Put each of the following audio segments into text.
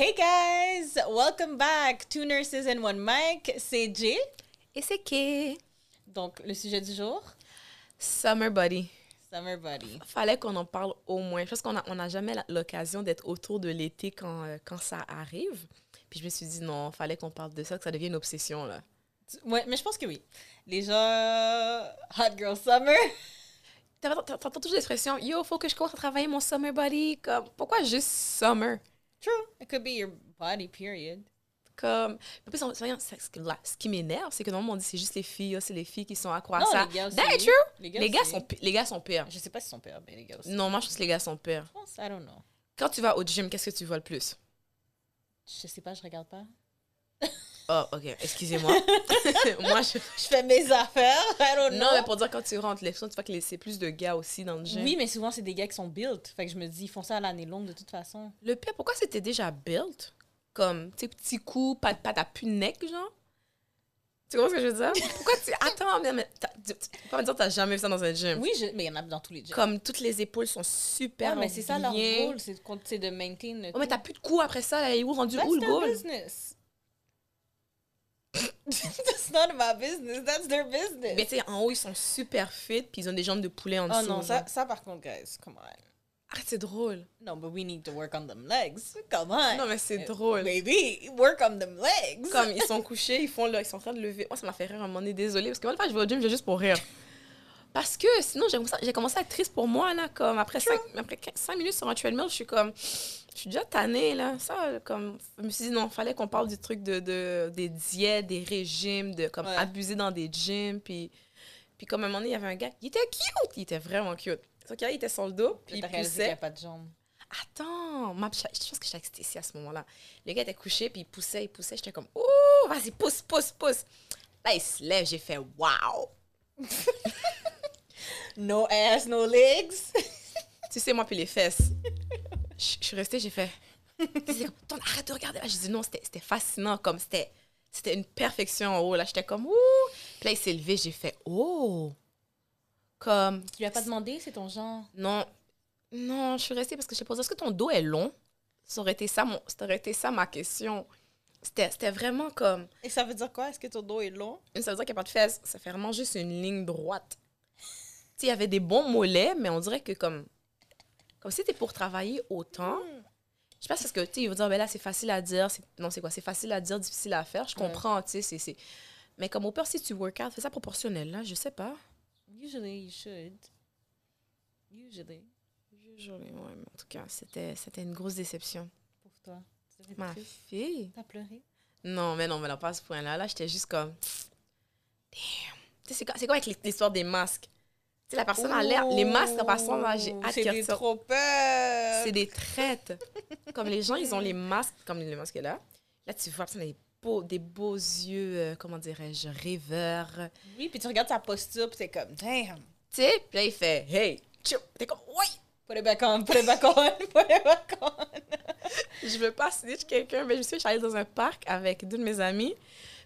Hey guys, welcome back. Two nurses and one mic. C'est Jay. Et c'est qui? Donc, le sujet du jour, Summer Body. Summer Body. Fallait qu'on en parle au moins. Je pense qu'on n'a on a jamais l'occasion d'être autour de l'été quand, euh, quand ça arrive. Puis je me suis dit non, fallait qu'on parle de ça, que ça devienne une obsession. là. Ouais, mais je pense que oui. Les gens, Hot Girl Summer. T'entends toujours l'expression Yo, faut que je commence à travailler mon Summer Body. Comme, pourquoi juste Summer? True. It could be your body, period. Comme, en plus, ce qui m'énerve, c'est que normalement on dit c'est juste les filles, ah, c'est les filles qui sont accro à Non, ça. les gars aussi. That ain't true. Les gars, Les gars, aussi. sont, les gars sont pires. Je sais pas si son père, mais les gars aussi. Non, moi je pense que les gars sont pires. Je pense, I don't know. Quand tu vas au gym, qu'est-ce que tu vois le plus? Je sais pas, je regarde pas. Oh, ok, excusez-moi. moi, je. Je fais mes affaires, I don't know. Non, mais pour dire, quand tu rentres, les tu vois que c'est plus de gars aussi dans le gym. Oui, mais souvent, c'est des gars qui sont built. Fait que je me dis, ils font ça à l'année longue de toute façon. Le pire, pourquoi c'était déjà built? Comme, tu sais, petit coup, pas, pas t'as plus de neck, genre? Tu comprends ce que je veux dire? Pourquoi tu. Attends, mais, tu peux pas me dire que t'as jamais vu ça dans un gym. Oui, je- mais il y en a dans tous les gyms. Comme toutes les épaules sont super Ouais, mais c'est ça leur rôle, c'est de, c'est de maintain le Oh, mais t'as plus de coups après ça, là, il est où rendu That's où le goal? business. That's not my business. That's their business. Mais tu sais, en haut, ils sont super fit, puis ils ont des jambes de poulet en oh dessous. non, ça, ça par contre, guys, come on. Ah, c'est drôle. No, but we need to work on them legs. Come on. Non, mais c'est drôle. Baby, work on them legs. Comme ils sont couchés, ils font là, ils sont en train de lever. Moi, ça m'a fait rire à un moment donné, désolée. Parce que moi, le je vais au gym, je vais juste pour rire. Parce que sinon, j'ai commencé, à être triste pour moi, là. Comme après 5 après 5 minutes sur un treadmill, je suis comme. Je suis déjà tannée, là. Ça, comme. Je me suis dit, non, fallait qu'on parle du truc de, de, des diètes, des régimes, de comme Ouais. abuser dans des gyms. Puis, puis comme à un moment donné, il y avait un gars, il était cute, il était vraiment cute. Sauf qu'il était sur le dos, puis il réalisé qu'il n'y poussait. a pas de jambes. Attends, ma, je je pense que j'étais extasiée à ce moment-là. Le gars était couché, puis il poussait, il poussait. J'étais comme, oh, vas-y, pousse, pousse, pousse. Là, il se lève, j'ai fait, wow. No ass, no legs. Tu sais, moi, puis les fesses. Je je suis restée, j'ai fait, comme, arrête de regarder. Là, j'ai dit, non, c'était fascinant, comme c'était c'était une perfection en haut. Là, j'étais comme, ouh. Puis là, il s'est levé, j'ai fait, oh. Comme, tu lui as pas demandé, c'est ton genre? non, non, je suis restée parce que je sais pas, est-ce que ton dos est long? Ça aurait été ça, mon, ça aurait été ça ma question. C'était vraiment comme, Et ça veut dire quoi? Est-ce que ton dos est long? Ça veut dire qu'il n'y a pas de fesses. Ça fait vraiment juste une ligne droite. Tu sais, il y avait des bons mollets, mais on dirait que comme... Comme si c'était pour travailler autant. Je sais pas parce que, tu sais, ils vont dire, ben là, c'est facile à dire. Non, c'est quoi? C'est facile à dire, difficile à faire. Je Ouais. comprends, tu sais, c'est-. Mais comme au pire, si tu work out, fais ça proportionnel, là, je sais pas. Usually, you should. Usually. Usually, ouais, mais en tout cas, c'était, c'était une grosse déception. Pour toi. Ma fille? T'as pleuré? Non, mais non, mais non, pas à ce point-là. Là, j'étais juste comme... Damn. Tu sais, c'est quoi, c'est quoi avec l'histoire des masques? Tu sais, la personne a l'air... Les masques, la personne, j'ai hâte C'est des trop peur. C'est des traites. comme les gens, ils ont les masques, comme le masque là. Là, tu vois, ça a des beaux, des beaux yeux, euh, comment dirais-je, rêveurs. Oui, puis tu regardes sa posture, puis t'es comme, damn. Tu sais, puis là, il fait « Hey! » tchou. T'es comme « Oui! Put it back on, put it back on, put it back on. » Je veux pas snitch quelqu'un, mais je suis allée dans un parc avec deux de mes amis.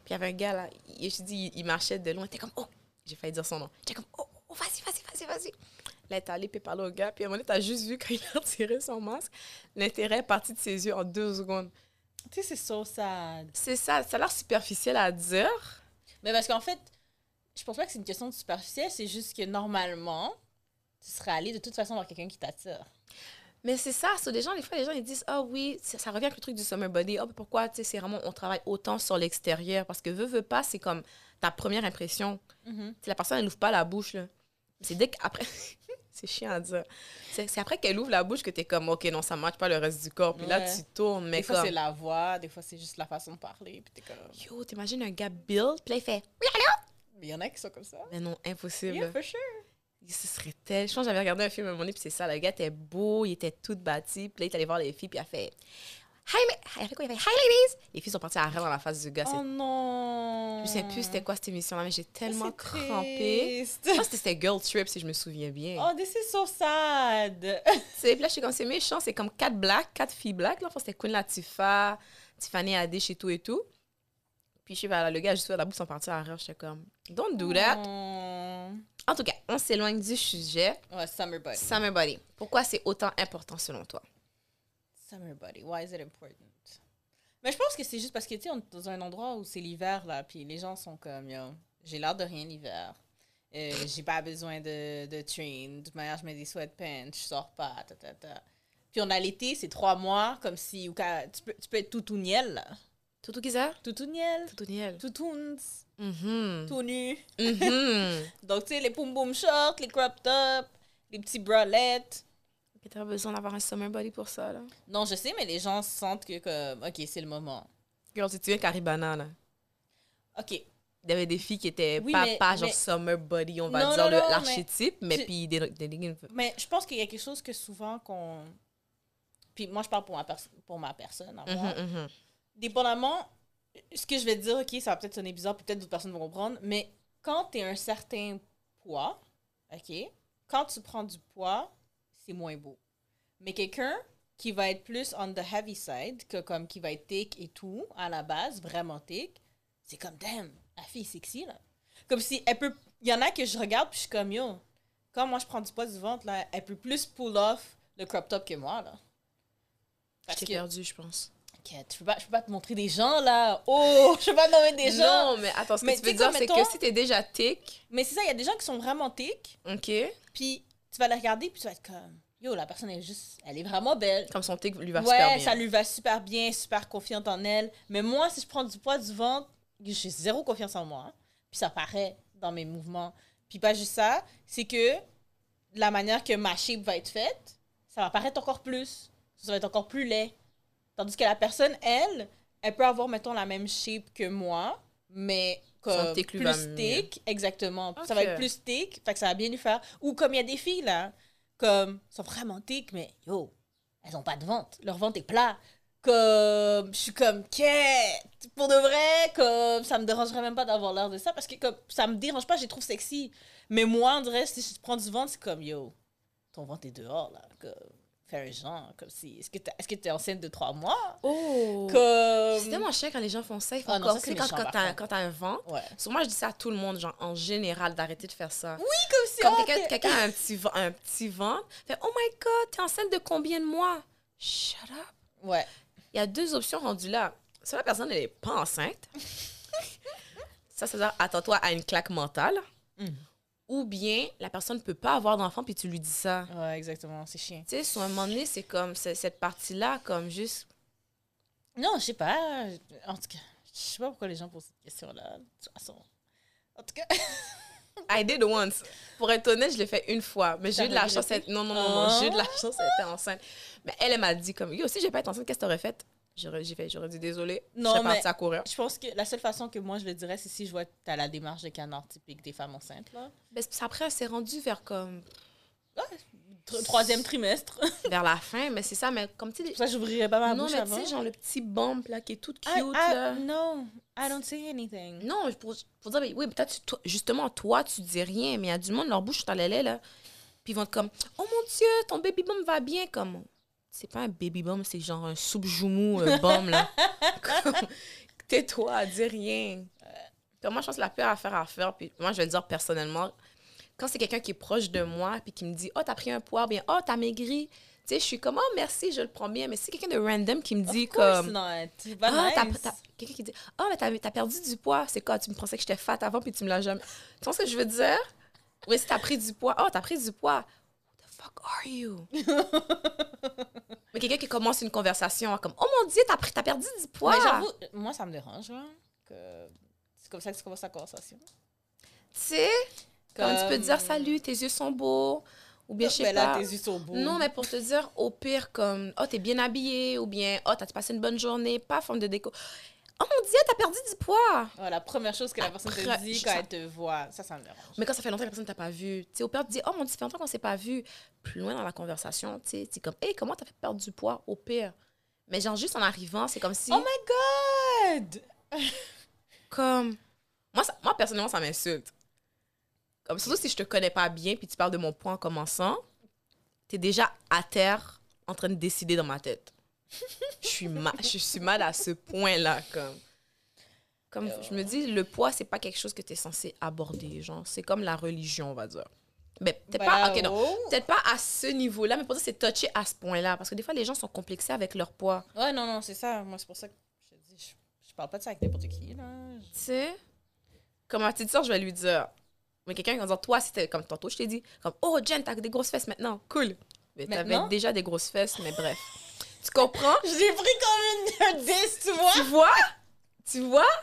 Puis il y avait un gars, là, je dis, il, il marchait de loin. Il était comme « Oh! » J'ai failli dire son nom. J'étais comme « Oh! Oh vas-y, vas-y, vas-y, vas-y! » Là, il est allé, puis parlait au gars. Puis à un moment donné, t'as juste vu quand il a retiré son masque, l'intérêt est parti de ses yeux en deux secondes. Tu sais, c'est so sad. C'est ça, ça a l'air superficiel à dire. Mais parce qu'en fait, je pense pas que c'est une question de superficielle, c'est juste que normalement, tu serais allé de toute façon voir quelqu'un qui t'attire. Mais c'est ça, c'est des gens, des fois, les gens, ils disent, ah oui, ça, ça revient avec le truc du summer body. Mais pourquoi, tu sais, c'est vraiment, on travaille autant sur l'extérieur. Parce que veut, veut pas, c'est comme ta première impression. Sais, la personne, elle n'ouvre pas la bouche, là. C'est dès qu'après, c'est chiant à dire. C'est c'est après qu'elle ouvre la bouche que t'es comme, ok, non, ça matche pas le reste du corps. Puis là, tu tournes, mais Des fois, comme, c'est la voix, des fois, c'est juste la façon de parler, puis t'es comme... yo, t'imagines un gars build, puis là, il fait, il y en a qui sont comme ça. mais non, impossible. Yeah, for sure. Ce serait tel. Je pense que j'avais regardé un film à un moment donné, puis c'est ça. Le gars était beau, il était tout bâti. Puis là, il est allé voir les filles, puis il a fait. Hi, il a fait quoi? Il a fait Hi, ladies! Les filles sont parties à rire dans la face du gars. Oh C'est- non! Je sais plus c'était quoi cette émission-là, mais j'ai tellement C'est crampé. Je pense que c'était Girl Trip, si je me souviens bien. Oh, this is so sad. Puis là, je suis comme, c'est méchant. C'est comme quatre blacks, quatre filles blacks. Là, Enfin, c'était Queen Latifah, Tiffany Haddish et tout et tout. Puis je sais pas, le gars, juste à la bout, sont partis à rire. J'étais comme, don't do that. Oh. En tout cas, on s'éloigne du sujet. Ouais, summer body. Summer body. Pourquoi c'est autant important selon toi? Summer body, why is it important? Mais je pense que c'est juste parce que, tu sais, on est dans un endroit où c'est l'hiver, là, puis les gens sont comme, yo, j'ai l'air de rien l'hiver. Euh, j'ai pas besoin de, de train. De toute manière, je mets des sweatpants, je sors pas, ta, ta, ta. Puis on a l'été, c'est trois mois, comme si, ou tu, peux, tu peux être tout niel, là. Toutou qui ça? Tout niel, Toutou Niel. tout Mhm. tout nu. Mhm. Donc, tu sais, les poum poum shorts, les crop tops, les petits bralettes. Ok, T'as besoin d'avoir un summer body pour ça, là. Non, je sais, mais les gens sentent que, comme, OK, c'est le moment. Girl, tu souviens Caribana, là? OK, Il y avait des filles qui étaient Oui, pas, mais- pas genre mais- summer body, on va Non, dire mais- l'archétype, mais, Tu- puis des, des leggings. mais je pense qu'il y a quelque chose que souvent qu'on... Puis moi, je parle pour ma, pers- pour ma personne. Mhm, mhm. Dépendamment, ce que je vais te dire, OK, ça va peut-être sonner bizarre, peut-être d'autres personnes vont comprendre, mais quand tu es un certain poids, OK, quand tu prends du poids, c'est moins beau. Mais quelqu'un qui va être plus on the heavy side, que comme qui va être thick et tout, à la base, vraiment thick, c'est comme, damn, la fille est sexy, là. Comme si elle peut... Il y en a que je regarde, puis je suis comme, yo, quand moi je prends du poids du ventre, là, elle peut plus pull off le crop top que moi, là. Parce que... perdu, je pense. Ok, je peux pas, je peux pas te montrer des gens là. Oh, je peux pas te nommer des gens. Non, mais attends, ce que Mais tu veux dire, c'est que si t'es déjà thick, Mais c'est ça, il y a des gens qui sont vraiment thick, ok, puis tu vas les regarder, puis tu vas être comme, yo, la personne est juste, elle est vraiment belle. comme son thick lui va super Ouais, bien. ça lui va super bien, super confiante en elle. Mais moi, si je prends du poids du ventre, j'ai zéro confiance en moi. hein. Puis ça paraît dans mes mouvements. Puis pas juste ça, c'est que la manière que ma shape va être faite, ça va paraître encore plus. Ça va être encore plus laid. Tandis que la personne, elle, elle peut avoir, mettons, la même shape que moi, mais comme plus va mieux. thick, exactement. Ça va être plus thick, fait que ça va bien lui faire. Ou comme il y a des filles, là, comme, sont vraiment thick, mais yo, elles ont pas de ventre. Leur ventre est plat. Comme, je suis comme, quête, pour de vrai, comme, ça me dérangerait même pas d'avoir l'air de ça, parce que comme, ça me dérange pas, je les trouve sexy. Mais moi, dirait, si je prends du ventre, c'est comme, yo, ton ventre est dehors, là, comme, faire un genre, comme si, est-ce que t'es est-ce que t'es enceinte de trois mois? Oh! Comme, C'est tellement chiant quand les gens font ça. Ils font Ah non, comme, ça, tu c'est quand, quand t'as quand t'as un ventre. ouais. Sur moi, je dis ça à tout le monde, genre, en général, d'arrêter de faire ça. Oui, comme si, oh, quelqu'un t'es- quelqu'un a un petit, ven- un petit ventre, fait Oh my god, t'es enceinte de combien de mois? Shut up. Ouais. Il y a deux options rendues là. Soit la personne, elle est pas enceinte. ça, c'est dire attends-toi à une claque mentale. Mhm. Ou bien, la personne ne peut pas avoir d'enfant, puis tu lui dis ça. Ouais, exactement, c'est chiant. Tu sais, sur un moment donné, c'est comme cette partie-là, comme juste. Non, je sais pas. En tout cas, je sais pas pourquoi les gens posent cette question-là. De toute façon. En tout cas. I did once. Pour être honnête, je l'ai fait une fois. Mais j'ai eu de la chance. d'être- Non, non, non, non. J'ai eu de la chance d'être enceinte. Mais elle, elle m'a dit comme, yo, si j'ai pas été enceinte, qu'est-ce que t'aurais fait? J'aurais j'ai fait, j'aurais dit désolé. Non, je mais- partie à courir. Je pense que la seule façon que moi je le dirais, c'est si je vois que t'as la démarche de canard typique des femmes enceintes, là. Mais c'est- après, c'est rendu vers comme, Tr- troisième trimestre. Vers la fin. Mais c'est ça, mais comme tu sais, ça, j'ouvrirais pas ma non, bouche mais tu sais, genre le petit bump là qui est tout cute I- I- là. non, I don't say anything. Non, pour, pour dire, mais oui, peut-être, toi- justement, toi, tu dis rien, mais il y a du monde, leur bouche est à lait, là. Puis ils vont être comme, oh mon Dieu, ton baby bum va bien. Comme, c'est pas un baby bum, c'est genre un soupe joumou euh, bum, là. Tais-toi, dis rien. Moi, je pense que la pire affaire à faire, puis moi, je vais le dire personnellement, quand c'est quelqu'un qui est proche de moi, puis qui me dit, oh, t'as pris un poids, bien, oh, t'as maigri. Tu sais, je suis comme, oh, merci, je le prends bien. Mais si c'est quelqu'un de random qui me dit, comme, not. Ah, t'as- nice. t'as- quelqu'un qui dit Ah, mais t'as, t'as perdu du poids. C'est quoi Tu me pensais que j'étais fat avant, puis tu me l'as jamais. Tu vois ce que je veux dire? Oui, si t'as pris du poids. Oh, t'as pris du poids. Fuck are you? Mais quelqu'un qui commence une conversation comme Oh mon Dieu, t'as, perdu du poids. Mais j'avoue, moi, ça me dérange, que c'est comme ça que tu commences la conversation. Tu sais, comme tu peux dire Salut, tes yeux sont beaux. Ou bien, je sais là, pas. tes yeux sont beaux. Non, mais pour te dire, au pire, comme, oh, t'es bien habillé, ou bien, oh, t'as passé une bonne journée, pas forme de déco. Oh mon Dieu, t'as perdu du poids. Ouais, la première chose que la personne Après, te dit quand elle te voit, ça, ça me dérange. Mais quand ça fait longtemps que la personne t'a pas vu, tu sais, au pire, tu dis, oh mon Dieu, ça fait longtemps qu'on s'est pas vu. Plus loin dans la conversation, tu sais, comme, hey, comment t'as fait perdre du poids, au pire? Mais genre, juste en arrivant, c'est comme si, Oh my god! comme, moi, ça- moi, personnellement, ça m'insulte. Comme, surtout si je te connais pas bien, puis tu parles de mon poids en commençant, t'es déjà à terre, en train de décider dans ma tête. Je suis mal, je suis mal à ce point-là, comme. Comme je me dis, le poids, c'est pas quelque chose que tu es censé aborder. Genre, c'est comme la religion, on va dire. Ben, peut-être Ben, pas, non. oh. Peut-être pas à ce niveau-là, mais pour dire c'est touché à ce point-là. Parce que des fois, les gens sont complexés avec leur poids. Ouais, non, non, c'est ça. Moi, c'est pour ça que je te dis, je, je parle pas de ça avec n'importe qui, là. Je- Tu sais, comme ma petite soeur, je vais lui dire. Mais quelqu'un qui va dire, toi, c'était comme tantôt, je t'ai dit, comme, oh, Jen, t'as des grosses fesses maintenant. Cool. Mais t'avais déjà des grosses fesses, mais bref. Tu comprends? Je l'ai pris comme une, un 10, tu vois? Tu vois? Tu vois?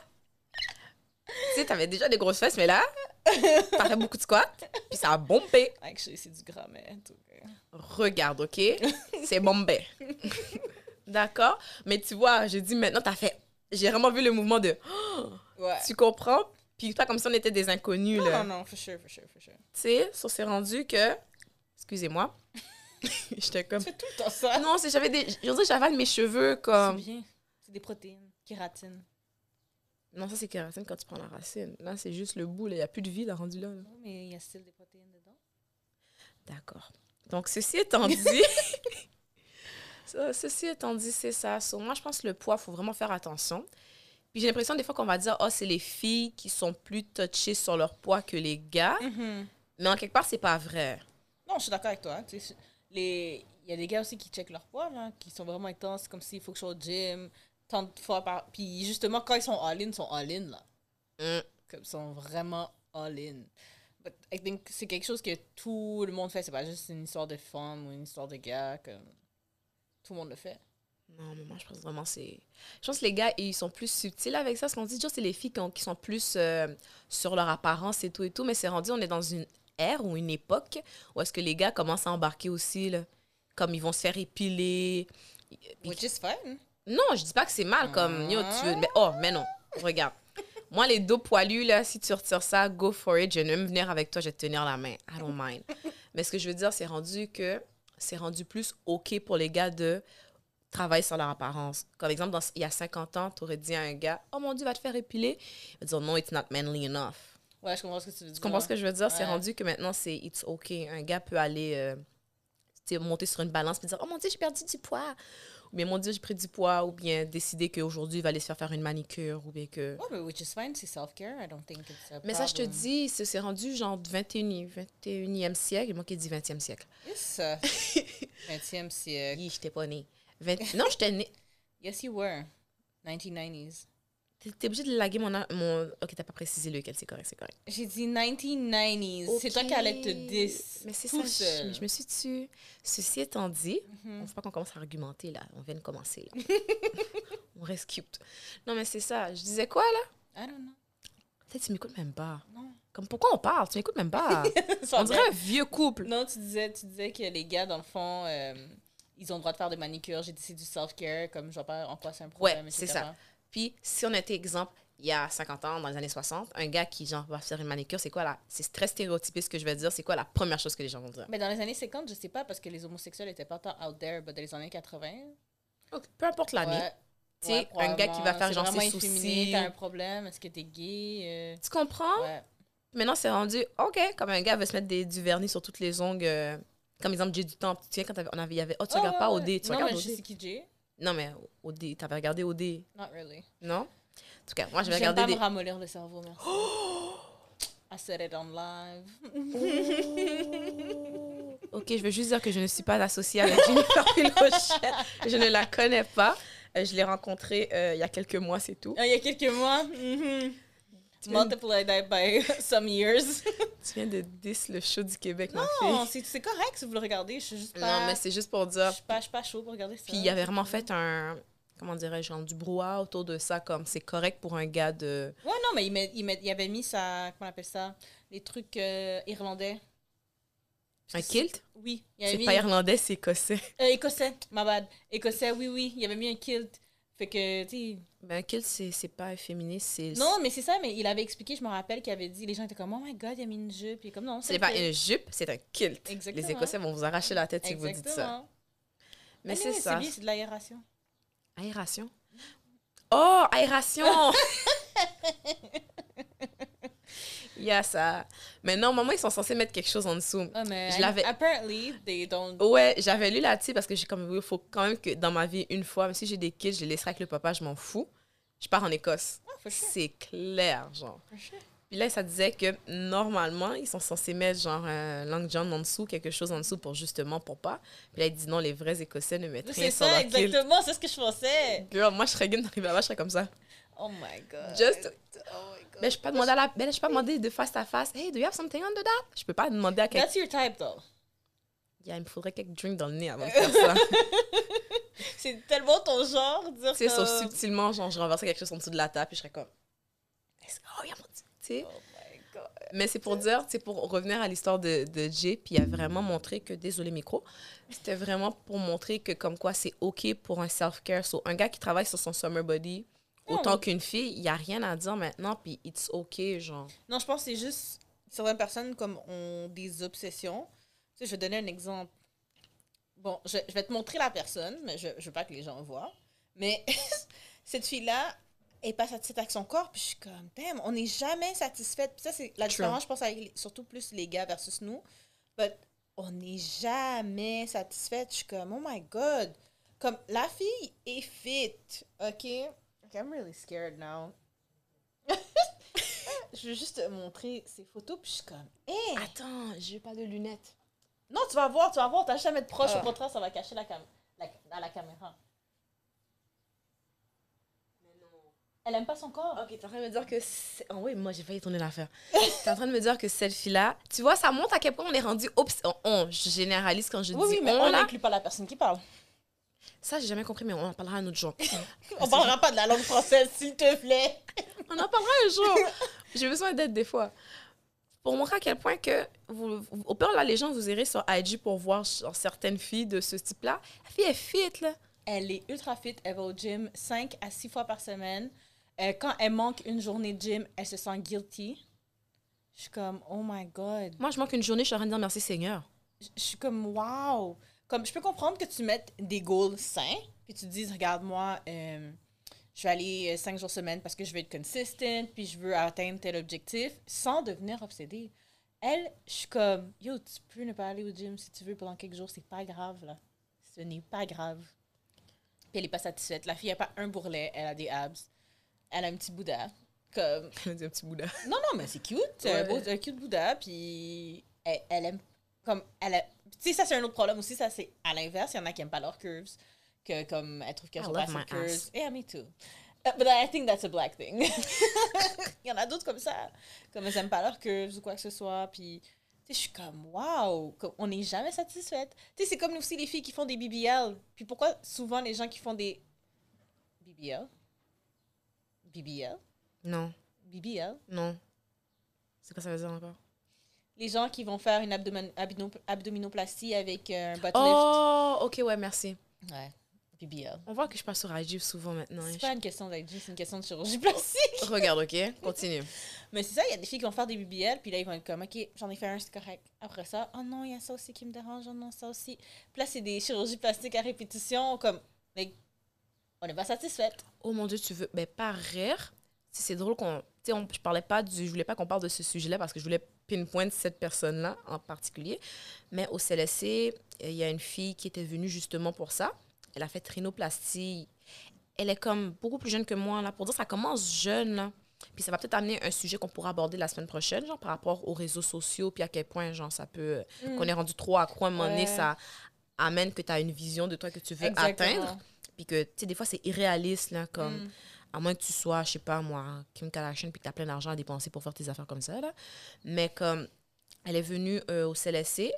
Tu sais, t'avais déjà des grosses fesses, mais là, t'as fait beaucoup de squats, puis ça a bombé. Actually, c'est du tout cas. Regarde, OK? C'est bombé. D'accord? Mais tu vois, j'ai dit maintenant, t'as fait. J'ai vraiment vu le mouvement de. Ouais. Tu comprends? Puis pas comme si on était des inconnus, là. Non, non, for sure, for sure, for sure. Tu sais, ça s'est rendu que. Excusez-moi. J'étais comme. Tu fais tout le temps ça. Non, c'est j'avais des. J'avale mes cheveux C'est comme. bien. C'est des protéines, kératine. Non, ça, c'est kératine quand tu prends la racine. Là, c'est juste le bout. Il n'y a plus de vie, là, rendu là. là. Non, mais il y a still des protéines dedans. D'accord. Donc, ceci étant dit. ça, ceci étant dit, c'est ça. So, moi, je pense que le poids, il faut vraiment faire attention. Puis j'ai l'impression des fois qu'on va dire, oh, c'est les filles qui sont plus touchées sur leur poids que les gars. Mais en quelque part, c'est pas vrai. Non, je suis d'accord avec toi. Tu sais, les... Il y a des gars aussi qui checkent leur poids, là, qui sont vraiment intenses, comme s'il faut que je sois au gym, tant de fois par... Puis justement, quand ils sont all-in, ils sont all-in, là. Mm. Comme ils sont vraiment all-in. But I think c'est quelque chose que tout le monde fait. C'est pas juste une histoire de femme ou une histoire de gars. Comme... Tout le monde le fait. Non, mais moi, je pense vraiment que c'est. Je pense que les gars, ils sont plus subtils avec ça. Ce qu'on dit, toujours, c'est les filles qui, ont- qui sont plus euh, sur leur apparence et tout et tout. Mais c'est rendu, on est dans une ère ou une époque où est-ce que les gars commencent à embarquer aussi, là? Comme ils vont se faire épiler. Which is fine. Non, je dis pas que c'est mal, comme, yo, tu veux. Mais, oh, mais non. Regarde. Moi, les dos poilus, là, si tu retires ça, go for it. Je vais même venir avec toi, je vais te tenir la main. I don't mind. Mais ce que je veux dire, c'est rendu que c'est rendu plus OK pour les gars de travailler sur leur apparence. Comme exemple, dans- il y a 50 ans, tu aurais dit à un gars, oh mon Dieu, va te faire épiler. Il va dire, non, it's not manly enough. Ouais, je comprends ce que tu veux dire. Tu comprends ce que je veux dire? C'est rendu que maintenant, c'est it's OK. Un gars peut aller euh, monter sur une balance et dire, oh mon Dieu, j'ai perdu du poids. Ou bien, mon Dieu, j'ai pris du poids. Ou bien décider qu'aujourd'hui, il va aller se faire faire une manicure. Ou bien que... Ouais, mais which is fine, c'est self-care. I don't think it's a Mais ça, je te dis, c'est c'est rendu genre 21e, 21e siècle. Moi qui dis 20e siècle. Yes. 20e siècle. Oui, j'étais pas née. 20... Non, j'étais née. Yes, you were. 1990s. T'es obligé de laguer mon, mon... Ok, t'as pas précisé lequel, c'est correct, c'est correct. J'ai dit 1990s. C'est toi qui allais te dis. Mais c'est ça, je, je me suis tue. Ceci étant dit, Mhm. on ne faut pas qu'on commence à argumenter, là. On vient de commencer, là. on reste cute. Non, mais c'est ça. Je disais quoi, là? I don't know. Peut-être tu m'écoutes même pas. Non. Comme, pourquoi on parle? Tu m'écoutes même pas. on dirait un vieux couple. Non, tu disais, tu disais que les gars, dans le fond, euh, ils ont le droit de faire des manicures. J'ai dit c'est du self-care, comme je vois pas en quoi c'est un problème. Ouais, c'est ça. Puis, si on était exemple, il y a 50 ans, dans les années 60, un gars qui, genre, va faire une manicure, c'est quoi là? C'est très stéréotypé ce que je vais dire. C'est quoi la première chose que les gens vont dire? Mais dans les années 50, je sais pas, parce que les homosexuels étaient pas tant out there, mais dans les années 80. Ok, Peu importe l'année. ouais, Tu sais, un gars qui va faire genre ses sourcils. t'as un problème, est-ce que t'es gay? euh, Tu comprends? Ouais. Maintenant, c'est rendu, OK, comme un gars veut se mettre des, du vernis sur toutes les ongles. euh, comme exemple, Jay du temps. Tu souviens quand on avait, il y avait, oh, tu Oh, regardes pas ouais, OD. ouais. Tu non, regardes mais je OD. sais qui Jay. Non, mais OD, t'avais regardé OD, Not really. non? En tout cas, moi, j'avais J'aime regardé pas des... me ramollir le cerveau, merci. I said it on live. OK, je veux juste dire que je ne suis pas associée avec Jennifer Pilochette. Je ne la connais pas. Euh, je l'ai rencontrée euh, il y a quelques mois, c'est tout. Ah, Il y a quelques mois. Tu viens, Multiply that by some years. tu viens de 10 le show du Québec, ma Non, fille. c'est c'est correct si vous le regardez. Je suis juste pas. Non, mais c'est juste pour Je dire. suis pas, je suis pas chaud pour regarder ça. Puis il y avait vraiment fait un... Comment dirais-je? genre Du brouhaha autour de ça, comme c'est correct pour un gars de... Ouais, non, mais il, met, il, met, il avait mis sa. Comment on appelle ça Les trucs euh, irlandais. Un kilt? Oui. C'est pas irlandais, c'est écossais. Euh, écossais, ma bad. Écossais, oui, oui. Il avait mis un kilt. Fait que, tu. Ben, un kilt, c'est pas féministe, c'est... Non, mais c'est ça, mais il avait expliqué, je me rappelle qu'il avait dit, les gens étaient comme, oh my god, il a mis une jupe. Puis comme, non, C'est pas une jupe, c'est un kilt. Exactement. Les Écossais vont vous arracher la tête si vous dites ça. Mais c'est ça. c'est de l'aération. Aération? Oh, aération! Il y a ça. Mais normalement, ils sont censés mettre quelque chose en dessous. Ah, mais Je l'avais- apparently, they don't. Ouais, j'avais lu là-dessus parce que j'ai comme, il faut quand même que dans ma vie, une fois, même si j'ai des kids, je les laisserai avec le papa, je m'en fous. Je pars en Écosse. Ah. C'est clair, genre. Puis là, ça disait que normalement, ils sont censés mettre genre un long john en dessous, quelque chose en dessous pour justement pour pas. Puis là, il dit non, les vrais Écossais ne mettent rien C'est ça, exactement, c'est ce que je pensais. Girl, moi, je serais game d'arriver là-bas, je serais comme ça. Oh my god. Just- Oh my god. Mais je peux pas demander à la... Je peux pas demander de face à face. Hey, do you have something under that? Je peux pas demander à quelqu'un. That's your type, though. Yeah, il me faudrait quelques drinks dans le nez avant de faire ça. C'est tellement ton genre, dire tu sais, sauf subtilement, genre, je renverserais quelque chose en dessous de la table, puis je serais comme. Y'a mon Tu sais. Oh my god. Mais c'est pour dire, c'est pour revenir à l'histoire de, de Jay, puis il a vraiment montré que, désolé micro, c'était vraiment pour montrer que comme quoi c'est OK pour un self-care. So, un gars qui travaille sur son summer body, autant qu'une fille, il n'y a rien à dire maintenant, puis it's OK, genre. Non, je pense que c'est juste certaines personnes comme ont des obsessions. Tu sais, je vais donner un exemple. Bon, je, je vais te montrer la personne, mais je, je veux pas que les gens voient. Mais cette fille-là est pas satisfaite avec son corps, puis je suis comme, damn, on n'est jamais satisfaite. Puis ça, c'est la True. différence, je pense, avec surtout plus les gars versus nous. But on n'est jamais satisfaite. Je suis comme, oh my god. Comme, la fille est fit, OK? OK, I'm really scared now. je veux juste te montrer ces photos, puis je suis comme, hé! Attends, j'ai pas de lunettes. Non, tu vas voir, tu vas voir, t'as juste à mettre proche, Ah. au contraire, ça va cacher la, cam la, à la caméra. Elle aime pas son corps. Ok, t'es en train de me dire que. c'est- Oh, oui, moi j'ai failli tourner l'affaire. t'es en train de me dire que cette fille-là. Tu vois, ça montre à quel point on est rendu. Obs... On, on, je généralise quand je Oui, dis oui, mais on on n'inclut pas la personne qui parle. Ça, j'ai jamais compris, mais on en parlera un autre jour. On parlera pas de la langue française, s'il te plaît. on en parlera un jour. J'ai besoin d'aide des fois. Pour montrer à quel point que. Vous, vous- au pire, là, les gens, vous irez sur IG pour voir genre, certaines filles de ce type-là. La fille est fit, là. Elle est ultra fit, elle va au gym 5 à 6 fois par semaine. Euh, quand elle manque une journée de gym, elle se sent guilty. Je suis comme, oh my god. Moi, je manque une journée, je suis en train de dire merci Seigneur. je je suis comme wow. Comme je peux comprendre que tu mettes des goals sains, puis tu te dises regarde moi euh, je vais aller euh, cinq jours semaine parce que je veux être consistent, puis je veux atteindre tel objectif sans devenir obsédée. Elle, je suis comme yo, tu peux ne pas aller au gym si tu veux pendant quelques jours, c'est pas grave là. Ce n'est pas grave. Puis elle est pas satisfaite. La fille a pas un bourrelet, elle a des abs. Elle a un petit Bouddha. Comme Elle dit un petit Bouddha. non, non, mais c'est cute. C'est un, Ouais. beau, un cute Bouddha. Puis elle, elle aime. Comme, elle a- Tu sais, ça, c'est un autre problème aussi. Ça, c'est à l'inverse. Il y en a qui n'aiment pas leurs curves. Que, comme, elles trouvent qu'elles I sont pas assez curves. Yeah, me too. Uh, but I think that's a black thing. Il y en a d'autres comme ça. Comme elles n'aiment pas leurs curves ou quoi que ce soit. Puis, tu sais, je suis comme, comme, on n'est jamais satisfaite. Tu sais, c'est comme aussi les filles qui font des BBL. Puis pourquoi souvent les gens qui font des. BBL? BBL? Non, BBL? non. C'est quoi ça veut dire encore? Les gens qui vont faire une abdomen- abdominoplastie avec euh, un butt Oh, ok, ouais, merci. lift. Ouais. BBL. On voit que je passe sur IG souvent maintenant. hein. C'est pas une question d'IG, c'est une question de chirurgie plastique. Regarde, ok? Continue. Mais c'est ça, il y a des filles qui vont faire des BBL, puis là, ils vont être comme, OK, j'en ai fait un, c'est correct. Après ça, oh non, il y a ça aussi qui me dérange, oh non, ça aussi. Puis là, c'est des chirurgies plastiques à répétition, comme, mais on n'est pas satisfaite. Oh mon dieu, tu veux. Ben, pas rire. C'est drôle qu'on. Tu sais, on- je parlais pas du. Je voulais pas qu'on parle de ce sujet-là parce que je voulais pinpoint cette personne-là en particulier. Mais au CLSC, il y a une fille qui était venue justement pour ça. Elle a fait rhinoplastie. Elle est comme beaucoup plus jeune que moi, là. Pour dire, ça commence jeune, là. Puis ça va peut-être amener un sujet qu'on pourra aborder la semaine prochaine, genre par rapport aux réseaux sociaux, puis à quel point, genre, ça peut. Qu'on est rendu trop accro à un moment donné, Ouais. ça amène que tu as une vision de toi que tu veux Exactement. atteindre. Puis que, tu sais, des fois, c'est irréaliste, là, comme... Mm. À moins que tu sois, je sais pas moi, Kim Kardashian, puis que tu as plein d'argent à dépenser pour faire tes affaires comme ça, là. Mais comme, elle est venue euh, au CLSC,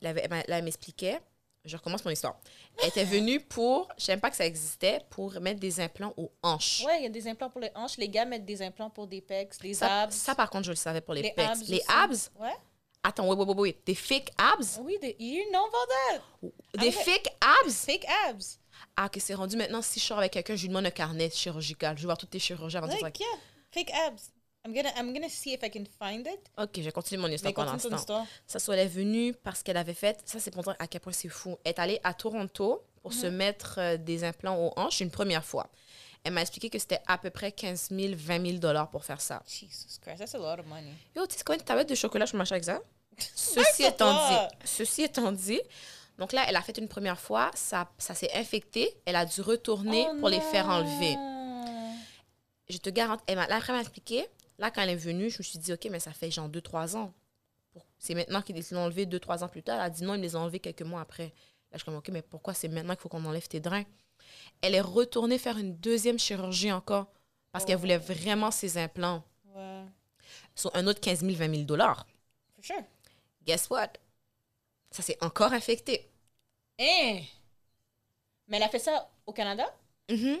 là, elle m'expliquait, je recommence mon histoire. Elle était venue pour, je savais pas que ça existait, pour mettre des implants aux hanches. Ouais, il y a des implants pour les hanches. Les gars mettent des implants pour des pecs, des Ça, abs. ça, par contre, je le savais pour les, les pecs. abs. les aussi. abs? Ouais. Attends, oui, oui, oui, oui. Des fake abs? Oui, des, you know about that. Des Ah ouais. fake abs? Fake abs. Ah, que c'est rendu maintenant, si je sors avec quelqu'un, je lui demande un carnet chirurgical. Je vais voir toutes tes chirurgiens avant de dire Like, yeah, fake abs. I'm gonna, I'm gonna see if I can find it. Ok, je vais continuer mon histoire pendant continue. Ça soit elle est venue parce qu'elle avait fait, ça c'est pour dire à quel point c'est fou. Elle est allée à Toronto pour se mettre euh, des implants aux hanches une première fois. Elle m'a expliqué que c'était à peu près 15 000, 20 000 dollars pour faire ça. Jesus Christ, that's a lot of money. Yo, tu sais combien de tablettes de chocolat je mange avec ça? Ceci étant dit, ceci étant dit, donc là, elle a fait une première fois, ça, ça s'est infecté, elle a dû retourner Oh pour les faire enlever. Je te garantis, elle m'a, là, après, m'a expliqué, Là, quand elle est venue, je me suis dit, OK, mais ça fait genre 2-3 ans. C'est maintenant qu'ils les ont enlevés 2-3 ans plus tard. Elle a dit non, ils les ont enlevés quelques mois après. Là, je suis comme, OK, mais pourquoi c'est maintenant qu'il faut qu'on enlève tes drains? Elle est retournée faire une deuxième chirurgie encore parce qu'elle Oh. voulait vraiment ses implants. Ouais. Sur un autre 15 000, 20 000 dollars. For sure. Guess what? Ça s'est encore infecté. Hein? Mais elle a fait ça au Canada? Mhm.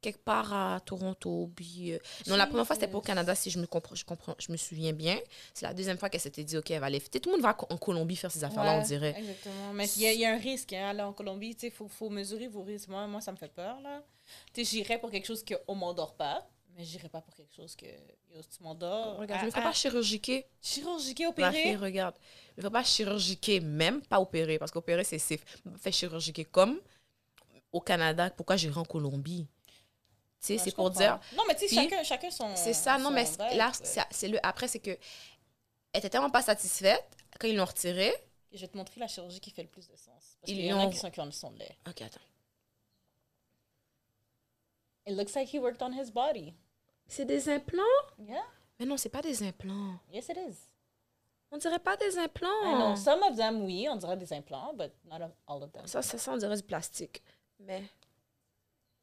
Quelque part à Toronto. Puis, euh, Non, la première fois, c'était pas au. Canada, si je me, comprends, je, comprends, je me souviens bien. C'est la deuxième fois qu'elle s'était dit, OK, elle va aller. Tout le monde va en Colombie faire ces affaires-là, on dirait. Exactement. Mais il y, a- il y a un risque, hein, aller en Colombie. Il faut, faut mesurer vos risques. Moi, moi, ça me fait peur, là. J'irais pour quelque chose qu'on m'endort pas, mais j'irais pas pour quelque chose que yo, tu m'endors. Regarde, je me ah, pas chirurgiquer. Chirurgiquer, Ma fille, opérer? regarde. Je me fais pas chirurgiquer, même pas opérer, parce qu'opérer, c'est safe. Je me fais chirurgiquer comme au Canada. Pourquoi j'irai en Colombie? Tu sais, c'est pour comprends. dire. Non, mais tu sais, chacun, chacun son. C'est ça, non, mais là, ouais. c'est le après, c'est que elle était tellement pas satisfaite quand ils l'ont retiré. Je vais te montrer la chirurgie qui fait le plus de sens. Parce qu'il y en a qui sont qui ont le son de lait. Ok, attends. It looks like he worked on his body. C'est des implants? Yeah, Mais non, c'est pas des implants. yes it is. On dirait pas des I implants. know, some of them, oui, on dirait des implants, but not of- all of them. Ça, ça, ça, on dirait du plastique. Mais.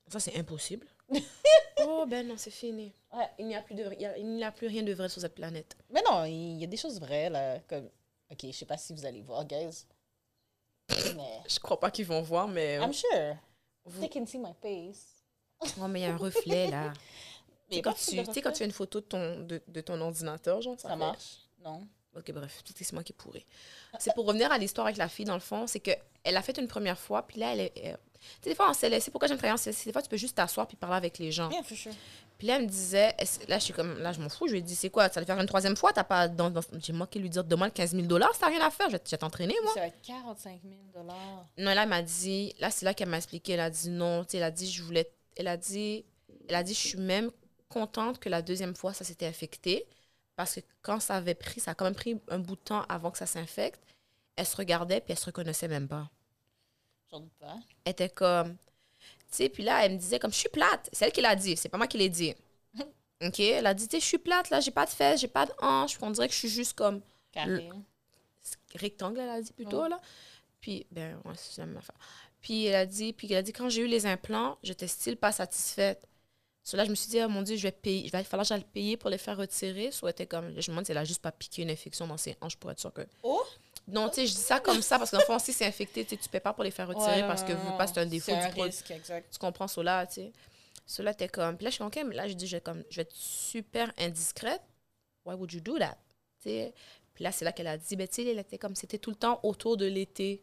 Ça, c'est impossible. oh, ben non, c'est fini. Ouais. Il n'y a, plus de, il y a- il n'y a plus rien de vrai sur cette planète. Mais non, il y a des choses vraies, là. Comme... Ok, je sais pas si vous allez voir, guys. Mais. Je crois pas qu'ils vont voir, mais. I'm sure. Vous- They can see my face. Oh, mais il y a un reflet, là. Mais quand tu, sais, quand tu as une photo de ton, de, de ton ordinateur, genre, Ça fait- marche? Non. Ok, bref, c'est moi qui pourrais. C'est pour revenir à l'histoire avec la fille, dans le fond, c'est que elle a fait une première fois, puis là, elle est. tu sais, des fois, en CLS, c'est pourquoi j'aime travailler en CLS, des fois, tu peux juste t'asseoir puis parler avec les gens. Yeah, for sure. Puis là, elle me disait, là, je suis comme, là, je m'en fous, je lui ai dit, c'est quoi, ça va faire une troisième fois, t'as pas. Dans, dans- J'ai moqué lui dire, demande 15 000 dollars, t'as rien à faire, je vais t'entraîner, moi. Ça va être 45 000 dollars. Non, là, elle m'a dit, là, c'est là qu'elle m'a expliqué, elle a dit non, tu sais, elle a dit, je voulais. Elle a dit, elle a dit, je suis même contente que la deuxième fois, ça s'était infecté. Parce que quand ça avait pris, ça a quand même pris un bout de temps avant que ça s'infecte. Elle se regardait, puis elle se reconnaissait même pas. J'en doute pas. Elle était comme. Tu sais, puis là, elle me disait comme, je suis plate. C'est elle qui l'a dit, c'est pas moi qui l'ai dit. OK? Elle a dit, tu sais, je suis plate, là, j'ai pas de fesses, j'ai pas de hanches, on dirait que je suis juste comme Carré. rectangle, elle a dit plutôt, Ouais. là. Puis, ben, ouais, c'est la même affaire. Puis, elle a dit, puis elle a dit, quand j'ai eu les implants, j'étais style pas satisfaite. So, là, je me suis dit, oh mon Dieu, je vais payer, il va falloir que j'aille payer pour les faire retirer. Soit était comme, je me demande si elle a juste pas piqué une infection dans ses hanches pour être sûre que. Oh! Non, tu sais, je dis ça comme ça parce qu'en fond, si c'est infecté, tu tu paies pas pour les faire retirer Ouais, parce que non, veux non, pas, c'est un défaut du produit. risque, exact. Tu comprends cela, tu sais. Cela, t'es comme. Puis là, je suis comme, là, je dis, je vais, comme, je vais être super indiscrète. Why would you do that? Tu sais. Puis là, c'est là qu'elle a dit, ben, tu sais, elle était comme, c'était tout le temps autour de l'été.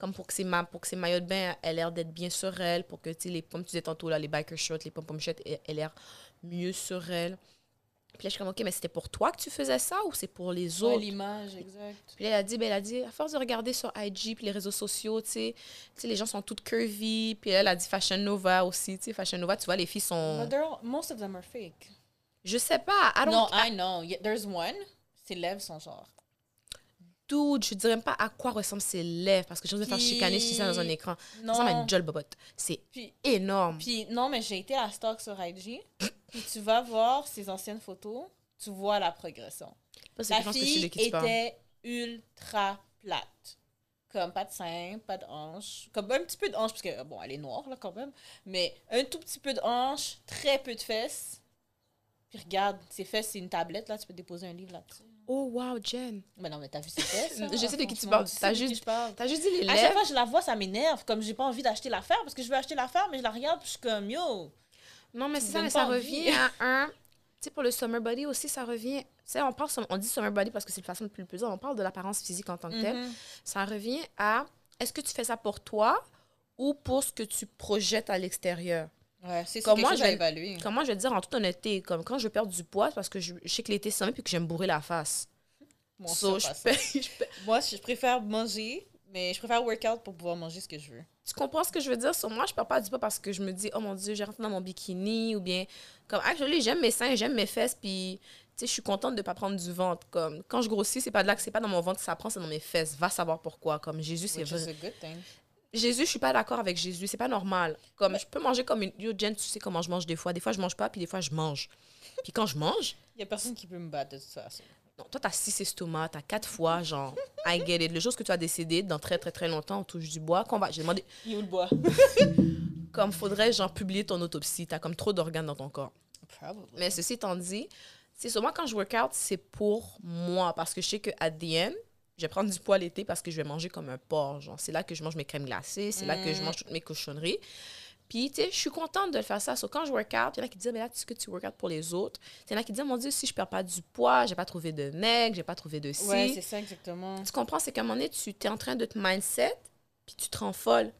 Comme pour que ses, ma pour que ses maillots de bain aient l'air d'être bien sur elle, pour que, tu les pommes, tu disais tantôt, là, les biker shorts, les pommes shirts aient l'air mieux sur elle. Puis là, je suis comme, OK, mais c'était pour toi que tu faisais ça ou c'est pour les Ouais, autres? l'image, exact. Puis là, elle a dit, ben, elle a dit, à force de regarder sur IG puis les réseaux sociaux, tu sais, les gens sont toutes curvy. Puis elle a dit Fashion Nova aussi, tu sais, Fashion Nova, tu vois, les filles sont... But all- most of them are fake. Je sais pas, I don't... No, I know. Yeah, There's one. Ses lèvres sont genre. Dude, je dirais même pas à quoi ressemblent ses lèvres, parce que je vais faire Puis- chicaner si ça dans un écran. Ça Non. ressemble à une Joel Bobot. C'est énorme. puis non, mais j'ai été à stock sur IG. puis tu vas voir ses anciennes photos. Tu vois la progression. Que La que fille était ultra plate. Comme pas de seins, pas de hanches. Comme un petit peu de hanches, parce que, bon, elle est noire, là, quand même. Mais un tout petit peu de hanches, très peu de fesses. Puis regarde, ses fesses, c'est une tablette, là, tu peux déposer un livre là-dessus. Oh, wow, Jen. Mais non, mais t'as vu ses fesses? Je sais de qui tu parles. T'as de juste-. T'as juste dit les À chaque lèvres. fois que je la vois, ça m'énerve. Comme j'ai pas envie d'acheter l'affaire, parce que je veux acheter l'affaire, mais je la regarde, puis je suis comme, yo. Non, mais c'est ça, mais ça revient à un... Tu sais, pour le summer body aussi, ça revient... Tu sais, on, parle, on dit summer body parce que c'est la façon la plus plus On parle de l'apparence physique en tant que telle. Mhm. Ça revient à est-ce que tu fais ça pour toi ou pour ce que tu projettes à l'extérieur? Ouais, c'est Comme moi, chose je à évaluer. Comme moi, je vais dire en toute honnêteté, comme quand je perdre du poids, c'est parce que je, je sais que l'été sommet puis que j'aime bourrer la face. Moi, So, je Moi, je préfère manger, mais je préfère workout pour pouvoir manger ce que je veux. Tu comprends ce que je veux dire? Sur moi, je perds pas du poids parce que je me dis, oh mon Dieu, j'ai rentré dans mon bikini ou bien, comme, actually, j'aime mes seins, j'aime mes fesses, puis, tu sais, je suis contente de pas prendre du ventre. Comme, quand je grossis, c'est pas de là que c'est pas dans mon ventre que ça prend, c'est dans mes fesses. Va savoir pourquoi. Comme Jésus, c'est vrai. Jésus, je suis pas d'accord avec Jésus. C'est pas normal. Comme, je peux manger comme une. Yo, Jen, tu sais comment je mange des fois. Des fois, je mange pas, puis des fois, je mange. Puis quand je mange, Il y a personne qui peut me battre de toute façon. non, toi, t'as six estomacs, t'as quatre fois, genre, I get it. Le jour que tu vas décéder, dans très, très, très longtemps, on touche du bois. Qu'on va... J'ai demandé, Il est où le bois? comme faudrait, genre, publier ton autopsie. T'as comme trop d'organes dans ton corps. Probably. Mais ceci étant dit, c'est souvent quand je work out, c'est pour moi. Parce que je sais que at the end, je vais prendre du poids l'été parce que je vais manger comme un porc. Genre, c'est là que je mange mes crèmes glacées, c'est là que je mange toutes mes cochonneries. Puis, tu sais, je suis contente de le faire ça. So, quand je work out, il y en a qui disent, mais là, tu sais que tu work out pour les autres. Il y en a qui disent, mon Dieu, si je perds pas du poids, j'ai pas trouvé de mec, j'ai pas trouvé de ci. Ouais, c'est ça exactement. tu comprends, c'est qu'à un moment donné, tu es en train de te mindset, puis tu te rends folle.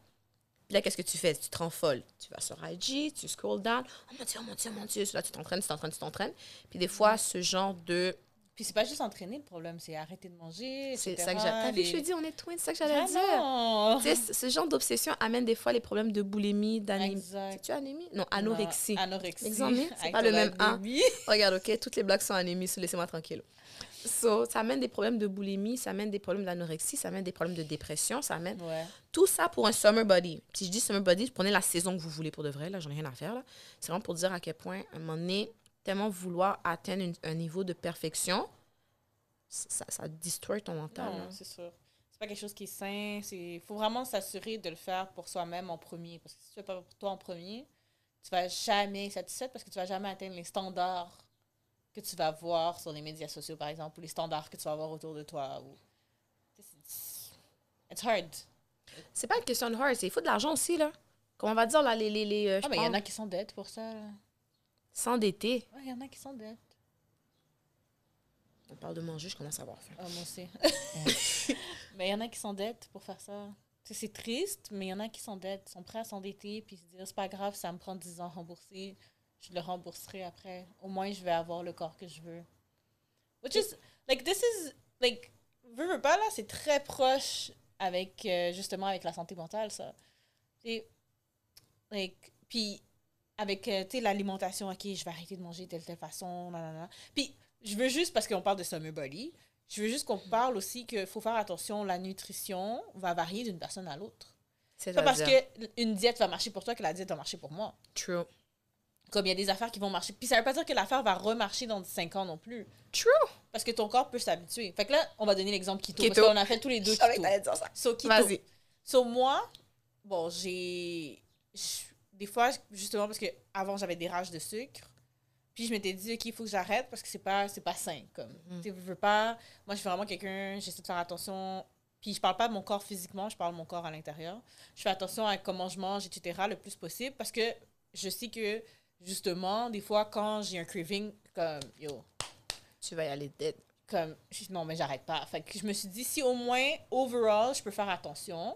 Puis là, qu'est-ce que tu fais? Tu te rends folle. Tu vas sur IG, tu scroll down. Oh mon Dieu, oh mon Dieu, oh mon Dieu. Là, tu t'entraînes, tu t'entraînes, tu t'entraînes. Puis des fois, ce genre de Puis c'est pas juste entraîner le problème, c'est arrêter de manger. C'est ça que j'ai. T'as vu, je te dis, on est twins, c'est ça que j'allais Ah dire. Tu sais, ce- genre d'obsession amène des fois les problèmes de boulimie, d'anémie. Tu anémie? Non, anorexie. Non, anorexie. C'est pas le même A. anémie. Regarde, ok, toutes les blagues sont anémie, so laissez-moi tranquille. So, ça amène des problèmes de boulimie, ça amène des problèmes d'anorexie, ça amène des problèmes de dépression, ça amène Ouais. tout ça pour un summer body. Si je dis summer body, prenez la saison que vous voulez pour de vrai, là, j'en ai rien à faire, là. C'est vraiment pour dire à quel point, à un moment donné, tellement vouloir atteindre une- un niveau de perfection, ça, ça destroy ton mental. Non, c'est sûr. C'est pas quelque chose qui est sain. Il faut vraiment s'assurer de le faire pour soi-même en premier. Parce que si tu fais pas pour toi en premier, tu vas jamais être satisfaite parce que tu vas jamais atteindre les standards que tu vas voir sur les médias sociaux, par exemple, ou les standards que tu vas voir autour de toi. Ou... It's- hard. C'est pas une question de hard, c'est il faut de l'argent aussi, là. Comment on va dire, là, les... les, les euh, Ah, mais il y en a qui sont dettes pour ça. là. S'endetter. Ouais, il y en a qui sont dettes. On parle de manger, je commence à avoir faim. Ah, moi aussi. mais il y en a qui sont dettes pour faire ça. Tu sais, C'est triste, mais il y en a qui sont dettes, sont prêts à s'endetter, puis se dire c'est pas grave, ça me prend 10 ans à rembourser, je le rembourserai après. Au moins, je vais avoir le corps que je veux. Which is, like, this is, like, veux, veux pas, là, c'est très proche avec, euh, justement, avec la santé mentale, ça. Et, like, puis, avec, euh, l'alimentation, ok, je vais arrêter de manger de telle, telle façon, nanana. Puis, je veux juste, parce qu'on parle de summer body, je veux juste qu'on parle aussi qu'il faut faire attention, la nutrition va varier d'une personne à l'autre. C'est pas parce qu'une diète va marcher pour toi que la diète va marcher pour moi. True. Comme il y a des affaires qui vont marcher. Puis ça veut pas dire que l'affaire va remarcher dans 5 ans non plus. True. Parce que ton corps peut s'habituer. Fait que là, on va donner l'exemple keto. Keto. Parce qu'on a fait tous les deux keto. dire ça. So, keto. Vas-y. So, moi, bon, j'ai. Des fois, justement, parce que avant j'avais des rages de sucre. Puis je m'étais dit, OK, il faut que j'arrête parce que c'est pas, c'est pas sain. Comme, Mhm. tu veux pas. Moi, je suis vraiment quelqu'un, j'essaie de faire attention. Puis je parle pas de mon corps physiquement, je parle de mon corps à l'intérieur. Je fais attention à comment je mange, etc., le plus possible parce que je sais que, justement, des fois, quand j'ai un craving, comme, yo, Tu vas y aller dead. comme non mais j'arrête pas fait que je me suis dit si au moins overall je peux faire attention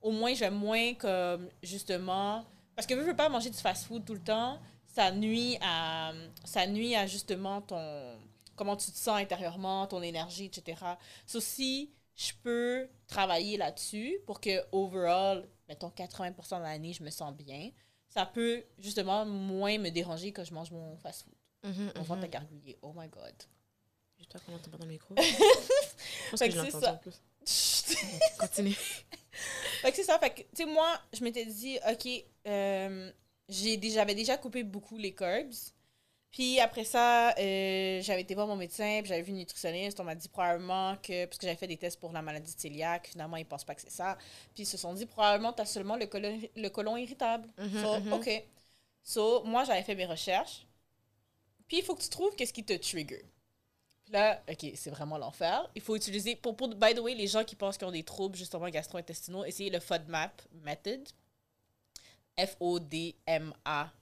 au moins vais moins comme justement parce que veux, veux pas manger du fast food tout le temps ça nuit à ça nuit à justement ton comment tu te sens intérieurement ton énergie etc so, si je peux travailler là-dessus pour que overall mettons 80% de l'année je me sens bien ça peut justement moins me déranger quand je mange mon fast food Mhm, on va mhm. t'a gargouillé oh my god J'espère qu'on l'entend pas dans le micro. Je pense que que je en plus. Continue. Fait que c'est ça. Fait que, tu sais, moi, je m'étais dit, OK, euh, j'avais déjà coupé beaucoup les carbs. Puis après ça, euh, j'avais été voir mon médecin, puis j'avais vu une nutritionniste. On m'a dit probablement que, parce que j'avais fait des tests pour la maladie cœliaque, finalement, ils pensent pas que c'est ça. Puis ils se sont dit, probablement, tu as seulement le colon, le colon irritable. Mhm, So, mhm. OK. So, moi, j'avais fait mes recherches. Puis il faut que tu trouves qu'est-ce qui te trigger. Là, OK, c'est vraiment l'enfer. Il faut utiliser, pour, pour, by the way, les gens qui pensent qu'ils ont des troubles, justement, gastro-intestinaux, essayez le FODMAP method. F-O-D-M-A-P.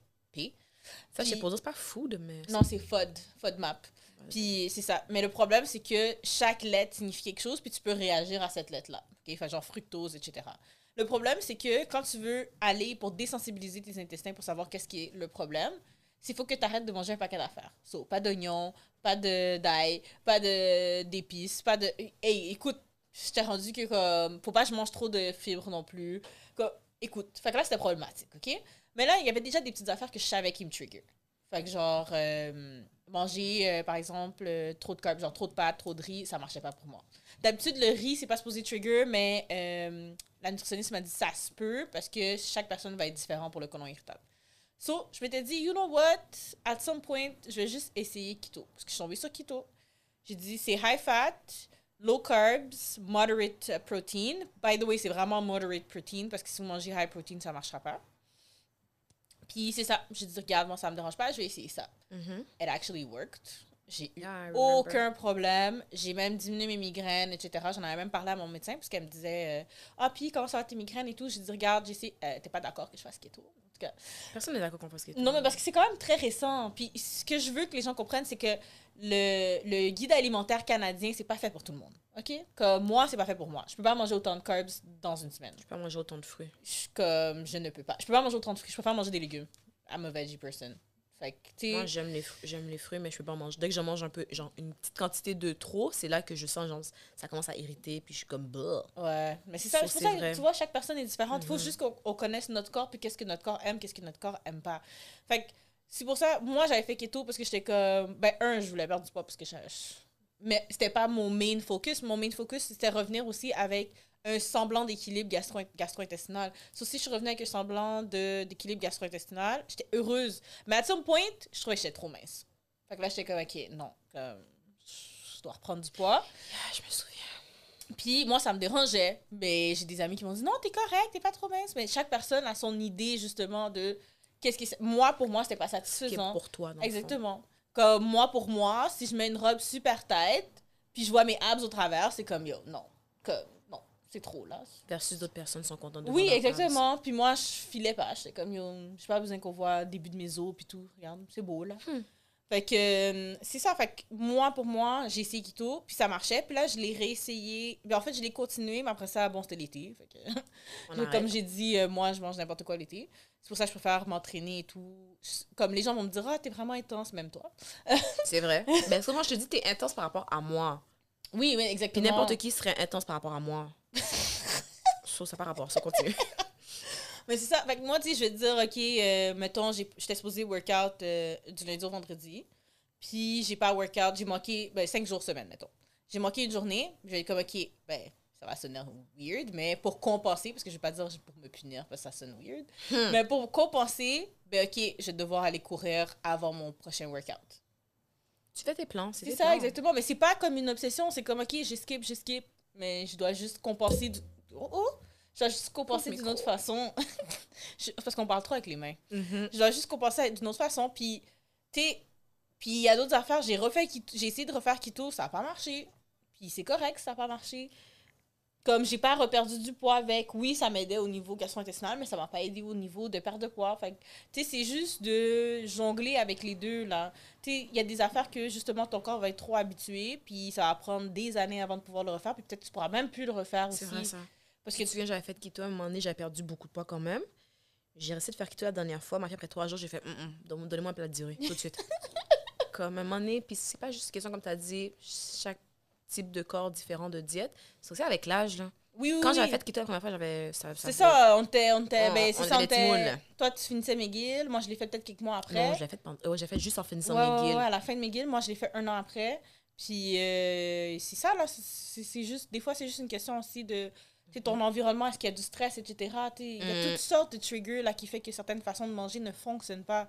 Ça, je sais pas c'est pas food, mais. Non, c'est FOD, FODMAP. Puis c'est ça. Mais le problème, c'est que chaque lettre signifie quelque chose, puis tu peux réagir à cette lettre-là. OK? Fait genre fructose, etc. Le problème, c'est que quand tu veux aller pour désensibiliser tes intestins pour savoir qu'est-ce qui est le problème, c'est faut que tu arrêtes de manger un paquet d'affaires. So, pas d'oignons, pas d'ail, pas d'épices, pas de Hey, écoute, je t'ai rendu que comme faut pas que je mange trop de fibres non plus. Comme, écoute, fait que là c'était problématique, OK? Mais là, il y avait déjà des petites affaires que je savais qui me trigger. Fait que genre, euh, manger, euh, par exemple, euh, trop de carbs, genre trop de pâtes, trop de riz, ça marchait pas pour moi. D'habitude, le riz, c'est pas supposé trigger, mais la nutritionniste m'a dit ça se peut parce que chaque personne va être différente pour le colon irritable. So, je m'étais dit, you know what, at some point, je vais juste essayer keto. Parce que je suis tombée sur keto. J'ai dit, c'est high fat, low carbs, moderate uh, protein. By the way, c'est vraiment moderate protein parce que si vous mangez high protein, ça marchera pas. Puis c'est ça. J'ai dit, regarde, moi, ça me dérange pas, je vais essayer ça. Mhm. It actually worked. J'ai eu Yeah, aucun problème. J'ai même diminué mes migraines, etc. J'en avais même parlé à mon médecin parce qu'elle me disait euh, Ah, puis comment ça va tes migraines et tout. J'ai dit Regarde, j'essaie. Euh, T'es pas d'accord que je fasse keto En tout cas. Personne n'est d'accord qu'on fasse keto. Non, mais parce que c'est quand même très récent. Puis ce que je veux que les gens comprennent, c'est que le, le guide alimentaire canadien, c'est pas fait pour tout le monde. OK? Comme moi, c'est pas fait pour moi. Je peux pas manger autant de carbs dans une semaine. Je peux pas manger autant de fruits. Je, comme je ne peux pas. Je peux pas manger autant de fruits. Je préfère manger des légumes. I'm a veggie person. Fait que. Moi, j'aime les, j'aime les fruits, mais je peux pas en manger. Dès que j'en mange un peu, genre une petite quantité de trop, c'est là que je sens, genre, ça commence à irriter, puis je suis comme, bah. Ouais, mais c'est ça, Ça, ça tu vois, chaque personne est différente. Il faut Mhm. juste qu'on on connaisse notre corps, puis qu'est-ce que notre corps aime, qu'est-ce que notre corps aime pas. Fait que c'est pour ça, moi, j'avais fait keto parce que j'étais comme, ben, un, je voulais perdre du poids parce que je. je- Mais c'était pas mon main focus. Mon main focus, c'était revenir aussi avec un semblant d'équilibre gastro- gastro-intestinal. So, si je revenais avec un semblant d'équilibre gastro-intestinal, j'étais heureuse. Mais à some point, je trouvais que j'étais trop mince. Fait que là, j'étais comme, ok, non, comme, je dois reprendre du poids. Je me souviens. Puis moi, ça me dérangeait. Mais j'ai des amis qui m'ont dit non, t'es correct, t'es pas trop mince. Mais chaque personne a son idée justement de qu'est-ce qui. Moi, pour moi, c'était pas satisfaisant. pour toi, fond. Exactement. Comme moi, pour moi, si je mets une robe super tête, puis je vois mes abs au travers, c'est comme yo, non. Comme, non, c'est trop là. Versus d'autres personnes sont contentes de Oui, exactement. Puis moi, je filais pas. J'étais comme, yo, j'ai pas besoin qu'on voit le début de mes os, puis tout. Regarde, c'est beau, là. Hmm. Fait que, euh, c'est ça. Fait que moi, pour moi, j'ai essayé keto, puis ça marchait. Puis là, je l'ai réessayé. Ben, en fait, je l'ai continué, mais après ça, bon, c'était l'été. Fait que, comme j'ai dit, euh, moi, je mange n'importe quoi l'été. C'est pour ça que je préfère m'entraîner et tout. Comme les gens vont me dire, ah, t'es vraiment intense, même toi. C'est vrai. ben, souvent, je te dis, t'es intense par rapport à moi. Oui, oui, Puis exactement. n'importe qui serait intense par rapport à moi. So, ça par rapport, ça continue. Mais c'est ça. Fait que moi, tu je vais te dire, OK, euh, mettons, j'ai- j'étais supposée workout euh, du lundi au vendredi. Puis j'ai pas workout, j'ai manqué, ben, cinq jours semaine, mettons. J'ai manqué une journée. Je vais être comme, OK, ben, ça va sonner weird, mais pour compenser, parce que je vais pas dire pour me punir, parce que ça sonne weird. Hmm. Mais pour compenser, ben, OK, je vais devoir aller courir avant mon prochain workout. Tu fais tes plans, c'est ça, plans. exactement. Mais c'est pas comme une obsession. C'est comme, OK, je skip, je skip. Mais je dois juste compenser. Du... Oh, oh! Je dois juste compenser Coupe d'une autre façon. Je- Parce qu'on parle trop avec les mains. Mhm. Je dois juste compenser d'une autre façon. Puis, tu puis il y a d'autres affaires. J'ai refait j'ai essayé de refaire keto, ça n'a pas marché. Puis c'est correct, ça n'a pas marché. Comme j'ai pas reperdu du poids avec, oui, ça m'aidait au niveau gastro-intestinal, mais ça m'a pas aidé au niveau de perte de poids. Fait tu sais, c'est juste de jongler avec les deux, là. Tu sais, il y a des affaires que, justement, ton corps va être trop habitué, puis ça va prendre des années avant de pouvoir le refaire, puis peut-être tu pourras même plus le refaire aussi. C'est vrai, ça. Parce que tu te souviens, j'avais fait keto à un moment donné, j'avais perdu beaucoup de poids quand même. J'ai essayé de faire keto la dernière fois, mais après trois jours, j'ai fait hum, donne- donnez-moi un plat de durée, tout de suite. comme à un moment donné, puis c'est pas juste une question, comme tu as dit, chaque type de corps différent de diète. C'est aussi avec l'âge, là. Oui, oui, Quand j'avais fait keto la première fois, j'avais. Ça, C'est ça, on. On On- ben, on c'est était ça, on était- moules. Toi, tu finissais McGill. Moi, je l'ai fait peut-être quelques mois après. Non, je l'ai fait, j'ai fait juste en finissant Ouais, mes ouais, à la fin de McGill. Moi, je l'ai fait un an après. Puis, euh, c'est ça, là. c'est- juste. Des fois, c'est juste une question aussi de. Tu sais, ton environnement, est-ce qu'il y a du stress, etc. Il y a Mm. toutes sortes de triggers là, qui fait que certaines façons de manger ne fonctionnent pas.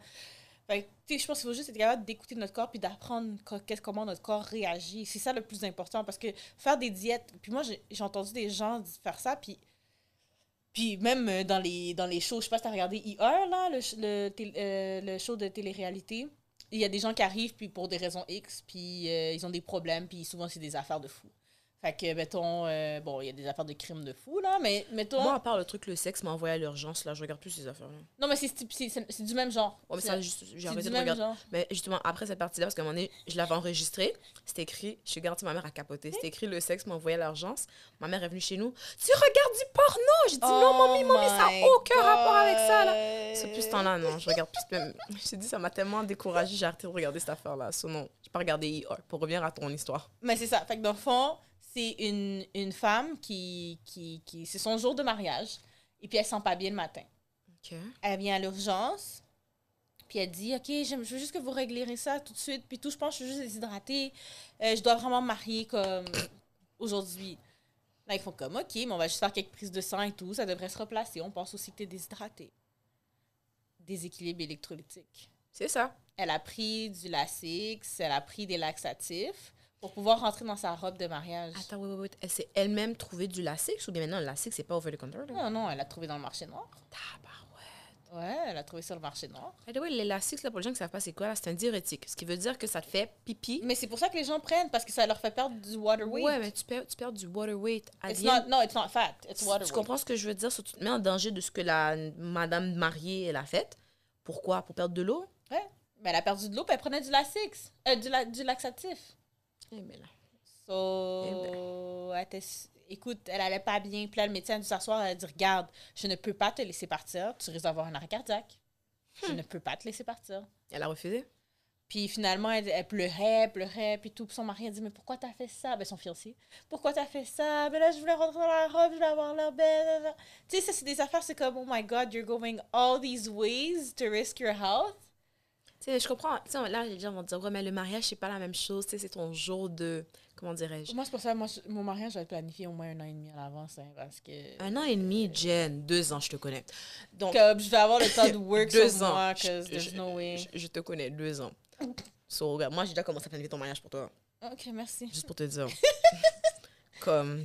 Tu je pense qu'il faut juste être capable d'écouter notre corps puis d'apprendre comment notre corps réagit. C'est ça le plus important parce que faire des diètes. Puis moi, j'ai entendu des gens faire ça. Puis puis même euh, dans les, dans les shows, je sais pas si t'as regardé IR, là, le, le, euh, le show de télé-réalité. Il y a des gens qui arrivent puis pour des raisons X, puis euh, ils ont des problèmes, puis souvent c'est des affaires de fous. Fait que, mettons, euh, bon, il y a des affaires de crimes de fous, là, mais mettons... Moi, à part le truc, le sexe m'a envoyé à l'urgence, là, je regarde plus ces affaires-là. non, mais c'est du même genre. Ouais, mais C'est- ça, j'ai arrêté de regarder. genre. Mais justement, après cette partie-là, parce qu'à un moment donné, je l'avais enregistré, c'était écrit, je suis garantie, ma mère a capoté. C'était écrit, le sexe m'a envoyé à l'urgence. Ma mère est venue chez nous. Tu regardes du porno? J'ai dit, non, mamie, mamie, ça Oh n'a aucun rapport avec ça, là. C'est plus ce temps-là, non. Je regarde plus même. Je t'ai dit, ça m'a tellement découragée, j'ai arrêté de regarder cette affaire-là. So, non, j'ai pas regardé IR pour revenir à ton histoire. Mais c'est ça. Fait que dans le fond, c'est une, une femme qui, qui, qui... C'est son jour de mariage. Et puis elle sent pas bien le matin. Elle vient à l'urgence. Puis elle dit, OK, je veux juste que vous régleriez ça tout de suite. Puis tout, je pense que je suis juste déshydratée. Euh, je dois vraiment me marier comme aujourd'hui. Là, ils font comme, OK, mais on va juste faire quelques prises de sang et tout. Ça devrait se replacer. On pense aussi que tu es déshydraté. Déséquilibre électrolytique. C'est ça. Elle a pris du Lasix, elle a pris des laxatifs pour pouvoir rentrer dans sa robe de mariage. Attends, oui, oui, oui. Elle s'est elle-même trouvé du Lasix ou bien maintenant le Lasix, c'est pas over the counter? Là? Non, non, elle l'a trouvé dans le marché noir. Tabarouette. Ouais, elle l'a trouvé sur le marché noir. By the way, les Lasix, là, pour les gens qui savent pas c'est quoi, c'est un diurétique. Ce qui veut dire que ça te fait pipi. Mais c'est pour ça que les gens prennent, parce que ça leur fait perdre du water weight. Ouais, mais tu perds, tu perds du water weight. It's not, no, it's not fat, it's water tu weight. comprends ce que je veux dire? So, tu te mets en danger de ce que la madame mariée, elle a fait. Pourquoi? Pour perdre de l'eau? Ouais. Mais elle a perdu de l'eau, puis elle prenait du Lasix, euh, du, la- du laxatif. Eh ben là. So, elle était- écoute, elle allait pas bien. Puis là, le médecin a dû s'asseoir, elle a dit Regarde, je ne peux pas te laisser partir, tu risques d'avoir un arrêt cardiaque. Je ne peux pas te laisser partir. Elle a refusé? Puis finalement, elle, elle pleurait, elle pleurait, puis tout. Puis son mari a dit Mais pourquoi t'as fait ça? Ben, son fiancé. Pourquoi t'as fait ça? Ben là, je voulais rentrer dans la robe, je voulais avoir l'air belle. Tu sais, ça, c'est des affaires, c'est comme Oh my God, you're going all these ways to risk your health. Sais, je comprends. Tu sais, là, les gens vont dire, ouais, mais le mariage, c'est pas la même chose. Tu sais, c'est ton jour de. Comment dirais-je? Moi, c'est pour ça, moi, mon mariage, j'avais planifié au moins un an et demi à l'avance, hein, parce que. Un an et demi, Jen. Deux ans, je te connais. Donc, Comme je vais avoir le temps de work deux sur ans. moi, Je- there's no way. Je, je te connais, deux ans. So, regarde, moi, j'ai déjà commencé à planifier ton mariage pour toi. Ok, merci. Juste pour te dire. Comme.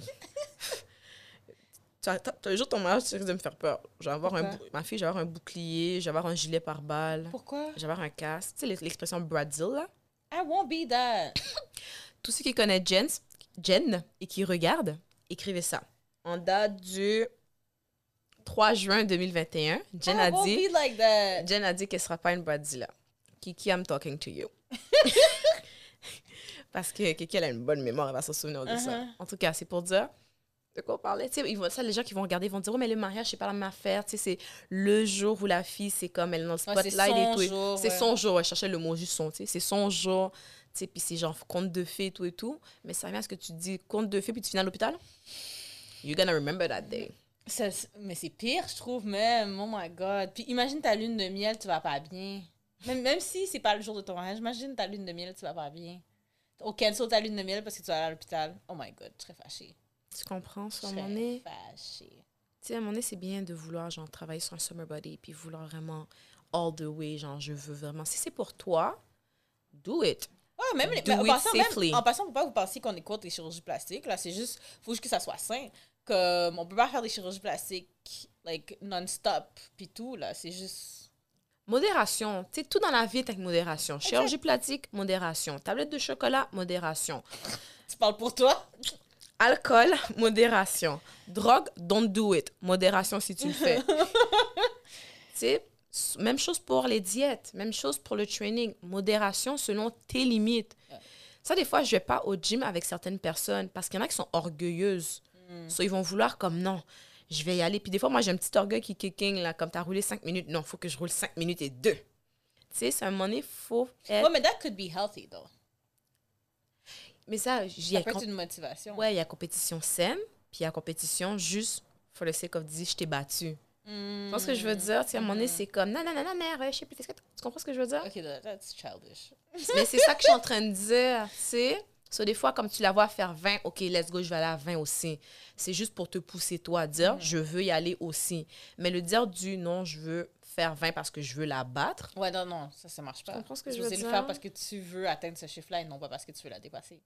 Le jour ton mariage, tu risques de me faire peur. Je vais avoir un Pourquoi? ma fille, je vais avoir un bouclier, je vais avoir un gilet par balle, Pourquoi? je vais avoir un casque. Tu sais, l'ex- l'expression Brazil, là? I won't be that. Tous ceux qui connaissent Jen, Jen et qui regardent, écrivez ça. En date du 3 juin 2021, Jen I a won't dit, be like that. Jen a dit qu'elle sera pas une Brazilla. Kiki, I'm talking to you. Parce que Kiki, elle a une bonne mémoire, elle va se souvenir de ça. Uh-huh. En tout cas, c'est pour dire de quoi on parlait. Tu sais, ils vont, ça, les gens qui vont regarder, ils vont dire, oh, mais le mariage, c'est pas la même affaire. Tu sais, c'est le jour où la fille, c'est comme elle est dans le Ouais, spotlight et tout. C'est ouais. son jour. Elle cherchait le mot juste son, tu sais. C'est son jour. Tu sais, puis c'est genre conte de fées et tout et tout. Mais ça vient à ce que tu dis conte de fées puis tu finis à l'hôpital? You're gonna remember that day. Ça, mais c'est pire, je trouve, même. Oh my God. Puis imagine ta lune de miel, tu vas pas bien. Même, même si c'est pas le jour de ton mariage, imagine ta lune de miel, tu vas pas bien. Au cancel ta lune de miel parce que tu vas aller à l'hôpital. Oh my God, serais fâchée. Tu comprends? À un moment donné. Tu sais, à un moment donné, c'est bien de vouloir, genre, travailler sur un summer body, puis vouloir vraiment all the way, genre, je veux vraiment. Si c'est pour toi, do it. Ouais, même les, Do en, it passant, même- safely. en passant, faut pas vous penser qu'on est contre les chirurgies plastiques. Là, c'est juste, faut juste que ça soit sain. Comme, on peut pas faire des chirurgies plastiques, like, non-stop, puis tout, là. C'est juste. Modération. Tu sais, tout dans la vie est avec modération. Chirurgie plastique, modération. Tablette de chocolat, modération. Tu parles pour toi? Alcool, modération. Drogue, don't do it. Modération si tu le fais. tu sais, même chose pour les diètes, même chose pour le training. Modération selon tes limites. Ça, des fois, je vais pas au gym avec certaines personnes parce qu'il y en a qui sont orgueilleuses. So, ils vont vouloir comme non, je vais y aller. Puis des fois, moi, j'ai un petit orgueil qui kicking, là, comme tu as roulé 5 minutes. Non, faut que je roule 5 minutes et 2. Tu sais, c'est un moment donné, faut être... Mais that could be healthy, though. Mais ça, j'y ai peut être une motivation. Ouais, il y a compétition saine, puis il y a compétition juste for the sake of dire je t'ai battu. Mm. Tu vois ce que je veux dire? Tu sais, à un moment donné, c'est comme non, non, non, non, mère, je sais plus. Tu comprends ce que je veux dire? Ok, that- that's childish. Mais c'est ça que je suis en train de dire, tu sais. So, des fois, comme tu la vois faire 20, OK, let's go, je vais aller à 20 aussi. C'est juste pour te pousser, toi, à dire, je veux y aller aussi. Mais le dire du non, je veux faire 20 parce que je veux la battre, Ouais, non, non, ça, ça marche pas. comprends ce que je veux le faire parce que tu veux atteindre ce chiffre-là et non pas parce que tu veux la dépasser.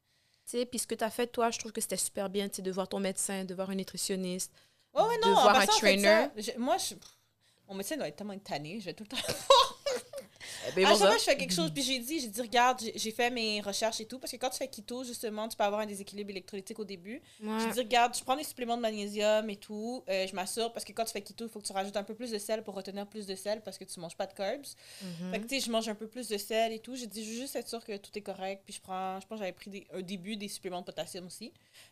tu sais. Puis ce que tu as fait, toi, je trouve que c'était super bien, tu sais, de voir ton médecin, de voir un nutritionniste. Ouais, ouais, De non, en voir un trainer. ça. Je- moi, je... mon médecin doit être tellement tanné, je vais tout le temps. Ben, À chaque fois que je fais quelque chose, puis j'ai dit, j'ai dit, regarde, j'ai- fait mes recherches et tout, parce que quand tu fais keto, justement, tu peux avoir un déséquilibre électrolytique au début. Ouais. J'ai dit, regarde, je prends des suppléments de magnésium et tout, euh, je m'assure, parce que quand tu fais keto, il faut que tu rajoutes un peu plus de sel pour retenir plus de sel, parce que tu manges pas de carbs. Mhm. Fait que, tu sais, je mange un peu plus de sel et tout. J'ai dit, je veux juste être sûre que tout est correct, puis je prends, je pense que j'avais pris des, au début des suppléments de potassium aussi.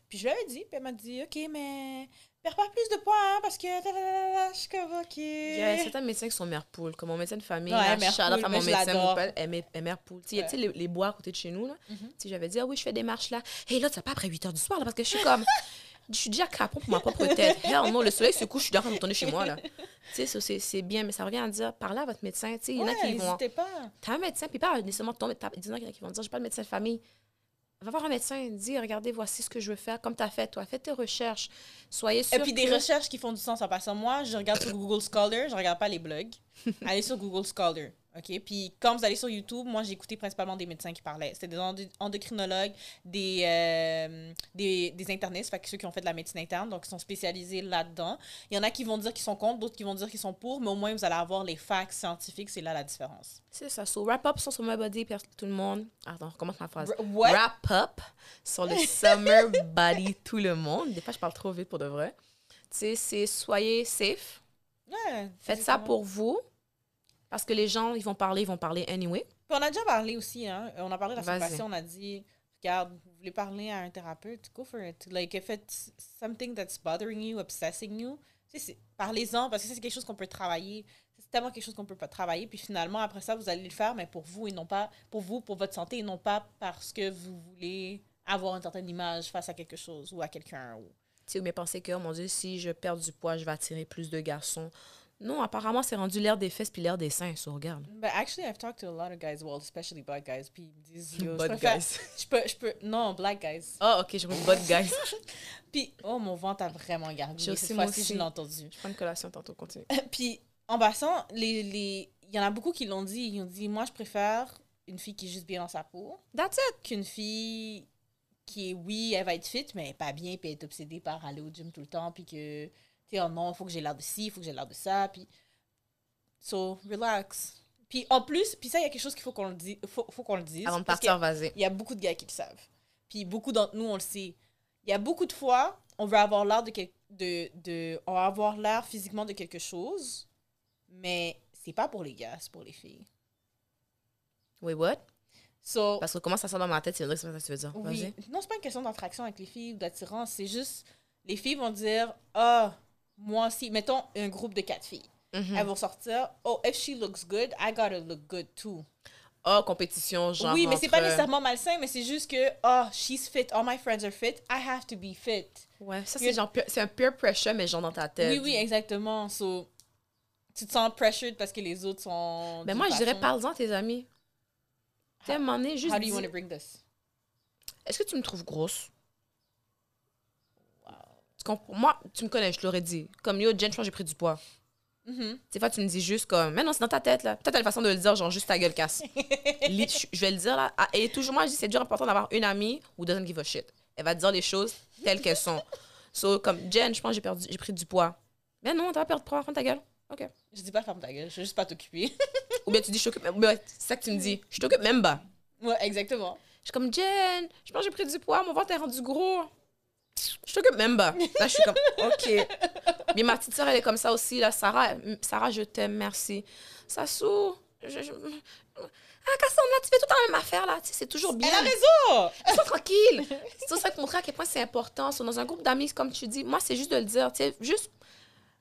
Puis je lui avais dit, puis elle m'a dit, OK, mais perds pas plus de poids, hein, parce que... Je suis OK. Il y a certains médecins qui sont mère poule, comme mon médecin de famille, Ouais, là, mère poule, mon médecin, elle est- mère poule. Tu sais, les, les bois à côté de chez nous, là. Mhm. Sais, j'avais dit, ah oui, je fais des marches là. Hé, là, tu vas pas après 8 heures du soir, là, parce que je suis comme, Je suis déjà capon pour ma propre tête. Hell non, le soleil se couche, je suis déjà en train de retourner chez moi, là. Tu sais, ça, c'est bien, mais ça revient à dire, parlez à votre médecin. Tu sais, il y en a Ouais, qui vont. T'as un médecin, puis pas nécessairement ton médecin. Il y en a qui vont dire, j'ai pas de médecin de famille. Va voir un médecin, dis, regardez, voici ce que je veux faire, comme tu as fait, toi. Fais tes recherches. Soyez sûr Et puis des recherches qui font du sens en passant. Moi, je regarde sur Google Scholar, je regarde pas les blogs. Allez sur Google Scholar. OK? Puis quand vous allez sur YouTube, moi, j'ai écouté principalement des médecins qui parlaient. C'était des endo- endocrinologues, des, euh, des, des internistes, fait que ceux qui ont fait de la médecine interne, donc qui sont spécialisés là-dedans. Il y en a qui vont dire qu'ils sont contre, d'autres qui vont dire qu'ils sont pour, mais au moins, vous allez avoir les facts scientifiques. C'est là la différence. C'est ça. So, wrap up sur Summer Body, tout le monde. Attends, recommence ma phrase. What? Wrap up sur le Summer Body, tout le monde. Des fois, je parle trop vite pour de vrai. Tu sais, c'est soyez safe. Ouais, Faites ça pour vous. Parce que les gens, ils vont parler, ils vont parler anyway. Puis on a déjà parlé aussi, hein. On a parlé la semaine Vas-y. passée, on a dit, regarde, vous voulez parler à un thérapeute, go for it. Like, if it's something that's bothering you, obsessing you, tu sais, c'est- parlez-en, parce que c'est quelque chose qu'on peut travailler. C'est tellement quelque chose qu'on peut pas travailler. Puis finalement, après ça, vous allez le faire, mais pour vous et non pas, pour vous, pour votre santé, et non pas parce que vous voulez avoir une certaine image face à quelque chose ou à quelqu'un. ou- Tu sais, ou bien penser que, oh mon Dieu, si je perds du poids, je vais attirer plus de garçons. Non, apparemment, c'est rendu l'air des fesses puis l'air des seins, so regarde. But actually, I've talked to a lot of guys, well, especially black guys, puis ils disent, yo, je guys. Je peux, je peux, non, black guys. Oh, ok, je vois bad guys. Puis, oh, mon ventre a vraiment gardé. Aussi, Cette moi fois-ci, aussi. je l'ai entendu. Je prends une collation tantôt, continue. Puis, en passant, les, les... il y en a beaucoup qui l'ont dit. Ils ont dit, moi, je préfère une fille qui est juste bien dans sa peau That's it. qu'une fille qui est, oui, elle va être fit, mais elle est pas bien, puis elle est obsédée par aller au gym tout le temps, puis que, sais, oh non, il faut que j'ai l'air de ci, il faut que j'ai l'air de ça, puis... So, relax. Puis, en plus, puis ça, il y a quelque chose qu'il faut qu'on le dise. Faut, faut qu'on le dise. Avant de partir, vas-y. il y a beaucoup de gars qui le savent. Puis beaucoup d'entre nous, on le sait. Il y a beaucoup de fois, on veut avoir l'air de, quel- de, de... On va avoir l'air physiquement de quelque chose, mais c'est pas pour les gars, c'est pour les filles. Wait, what? So, Parce que comment ça sort dans ma tête, c'est vrai que c'est ça que tu veux dire. oui. Non, c'est pas une question d'attraction avec les filles ou d'attirance, c'est juste... Les filles vont dire, ah, moi aussi... Mettons un groupe de quatre filles. Mhm. Elles vont sortir, oh, if she looks good, I gotta look good too. Oh, compétition, genre. oui, mais c'est pas entre- nécessairement malsain, mais c'est juste que, oh, she's fit, all my friends are fit, I have to be fit. Ouais, ça, c'est genre. C'est un peer pressure, mais genre dans ta tête. Oui, oui, exactement. So, tu te sens pressured parce que les autres sont. Mais d'une moi, je dirais, parle-en à tes amis. Tu sais, à un moment donné, juste. How do you want to bring this? Est-ce que tu me trouves grosse? Comprends? Moi, tu me connais, je te l'aurais dit. Comme yo, Jen, je pense que j'ai pris du poids. Mhm. Des fois, tu me dis juste comme, mais non, c'est dans ta tête, là. Peut-être t'as une façon de le dire, genre juste ta gueule casse. Je vais le dire, là. Ah, Et toujours, moi, je dis, c'est toujours important d'avoir une amie who doesn't give a shit. Elle va te dire les choses telles qu'elles sont. So, comme Jen, je pense que j'ai perdu, j'ai pris du poids. Mais non, t'as pas perdu de poids, ferme ta gueule. OK. Je dis pas ferme ta gueule, je veux juste pas t'occuper. Ou bien tu dis, je t'occupe. ou bien, C'est ça que tu me dis. Je t'occupe même pas. ouais, exactement. Je suis comme, Jen, je pense que j'ai pris du poids, mon ventre est rendu gros. Je t'occupe même pas. Là, je suis comme, OK. Mais ma petite soeur, elle est comme ça aussi, là. Sarah, Sarah, je t'aime, merci. Sassou, je. je... Ah, Cassandra, tu fais tout le temps la même affaire, là. Tu sais, c'est toujours bien. Elle a raison! Sois tranquille. C'est ça pour montrer à quel point c'est important. So, dans un groupe d'amis, comme tu dis, moi, c'est juste de le dire. Tu sais, juste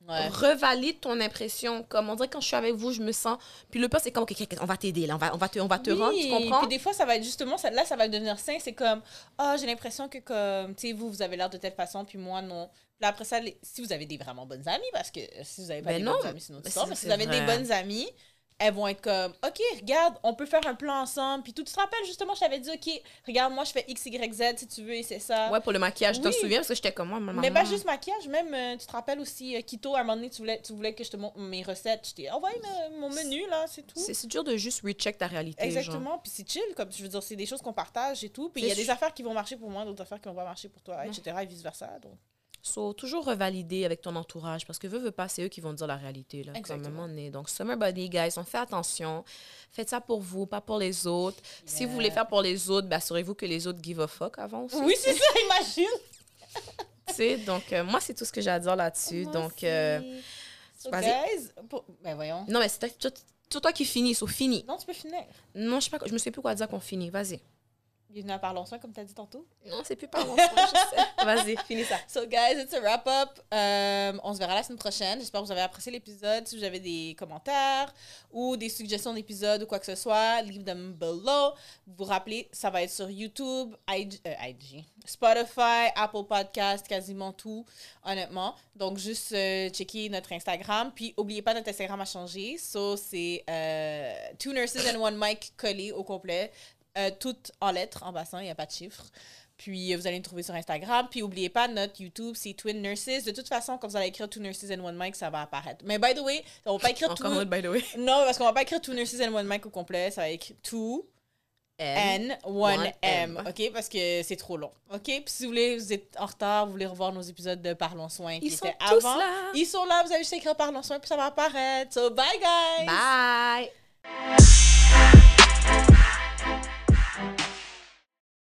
Ouais. revalide ton impression. Comme on dirait quand je suis avec vous, je me sens. Puis le pire, c'est comme, OK, on va t'aider, là. On va, on va te, on va te rendre, tu comprends? Puis des fois, ça va être justement, ça, là, ça va devenir sain. C'est comme, ah, j'ai l'impression que, comme, tu sais, vous, vous avez l'air de telle façon, puis moi, non. Puis là, après ça, les- si vous avez des vraiment bonnes amies, parce que euh, si vous avez pas Ben des non, bonnes amies, c'est une autre mais histoire, mais si vous avez des bonnes amies, elles vont être comme, OK, regarde, on peut faire un plan ensemble. Puis tout, tu te rappelles, justement, je t'avais dit, OK, regarde, moi, je fais X, Y, Z, si tu veux, et c'est ça. Ouais, pour le maquillage, je t'en Oui. souviens? Parce que j'étais comme moi, ma Mais maman. pas juste maquillage, même, euh, tu te rappelles aussi, euh, Kito, à un moment donné, tu voulais, tu voulais que je te montre mes recettes. Je t'ai envoyé me- mon menu, là, c'est tout. C'est dur de juste recheck ta réalité. Genre. Exactement, puis c'est chill, comme je veux dire, c'est des choses qu'on partage et tout. Puis il y a des affaires qui vont marcher pour moi, d'autres affaires qui vont pas marcher pour toi, etc. et vice-versa. Donc, So, toujours revalider avec ton entourage parce que veux, veux pas, c'est eux qui vont te dire la réalité. Là, Exactement. Donc, Summer Body, guys, on fait attention. Faites ça pour vous, pas pour les autres. Si vous voulez faire pour les autres, ben, assurez-vous que les autres give a fuck avant aussi. Oui, c'est ça, imagine! Tu sais, donc, euh, moi, c'est tout ce que j'ai à dire là-dessus. Donc, euh, So, guys, pour- ben voyons. non, mais c'est toi- toi, toi qui finis, so fini. Non, tu peux finir. Non, je sais pas, je me sais plus quoi dire qu'on finit. Vas-y. Bienvenue à Parlons Soin, comme tu as dit tantôt. Non, c'est plus Parlons Soin, je sais. Vas-y, finis ça. So, guys, it's a wrap-up. Euh, on se verra la semaine prochaine. J'espère que vous avez apprécié l'épisode. Si vous avez des commentaires ou des suggestions d'épisodes ou quoi que ce soit, leave them below. Vous vous rappelez, ça va être sur YouTube, IG, euh, IG, Spotify, Apple Podcast, quasiment tout, honnêtement. Donc, juste euh, checker notre Instagram. Puis, oubliez pas, notre Instagram a changé. So, c'est euh, Two Nurses and One Mic collé au complet. Euh, toutes en lettres, en bassin, il n'y a pas de chiffres. Puis euh, vous allez nous trouver sur Instagram. Puis n'oubliez pas, notre YouTube, c'est Twin Nurses. De toute façon, quand vous allez écrire Two Nurses and One Mic, ça va apparaître. Mais by the way, on va pas écrire Encore mode, by the way. Non, parce qu'on va pas écrire Two Nurses and One Mic au complet. Ça va être Two N, One M. OK? Parce que c'est trop long. OK? Puis si vous voulez, vous êtes en retard, vous voulez revoir nos épisodes de Parlons Soin qui Ils sont étaient tous avant. là. Ils sont là, vous avez juste écrire Parlons Soin, puis ça va apparaître. So, bye, guys! Bye!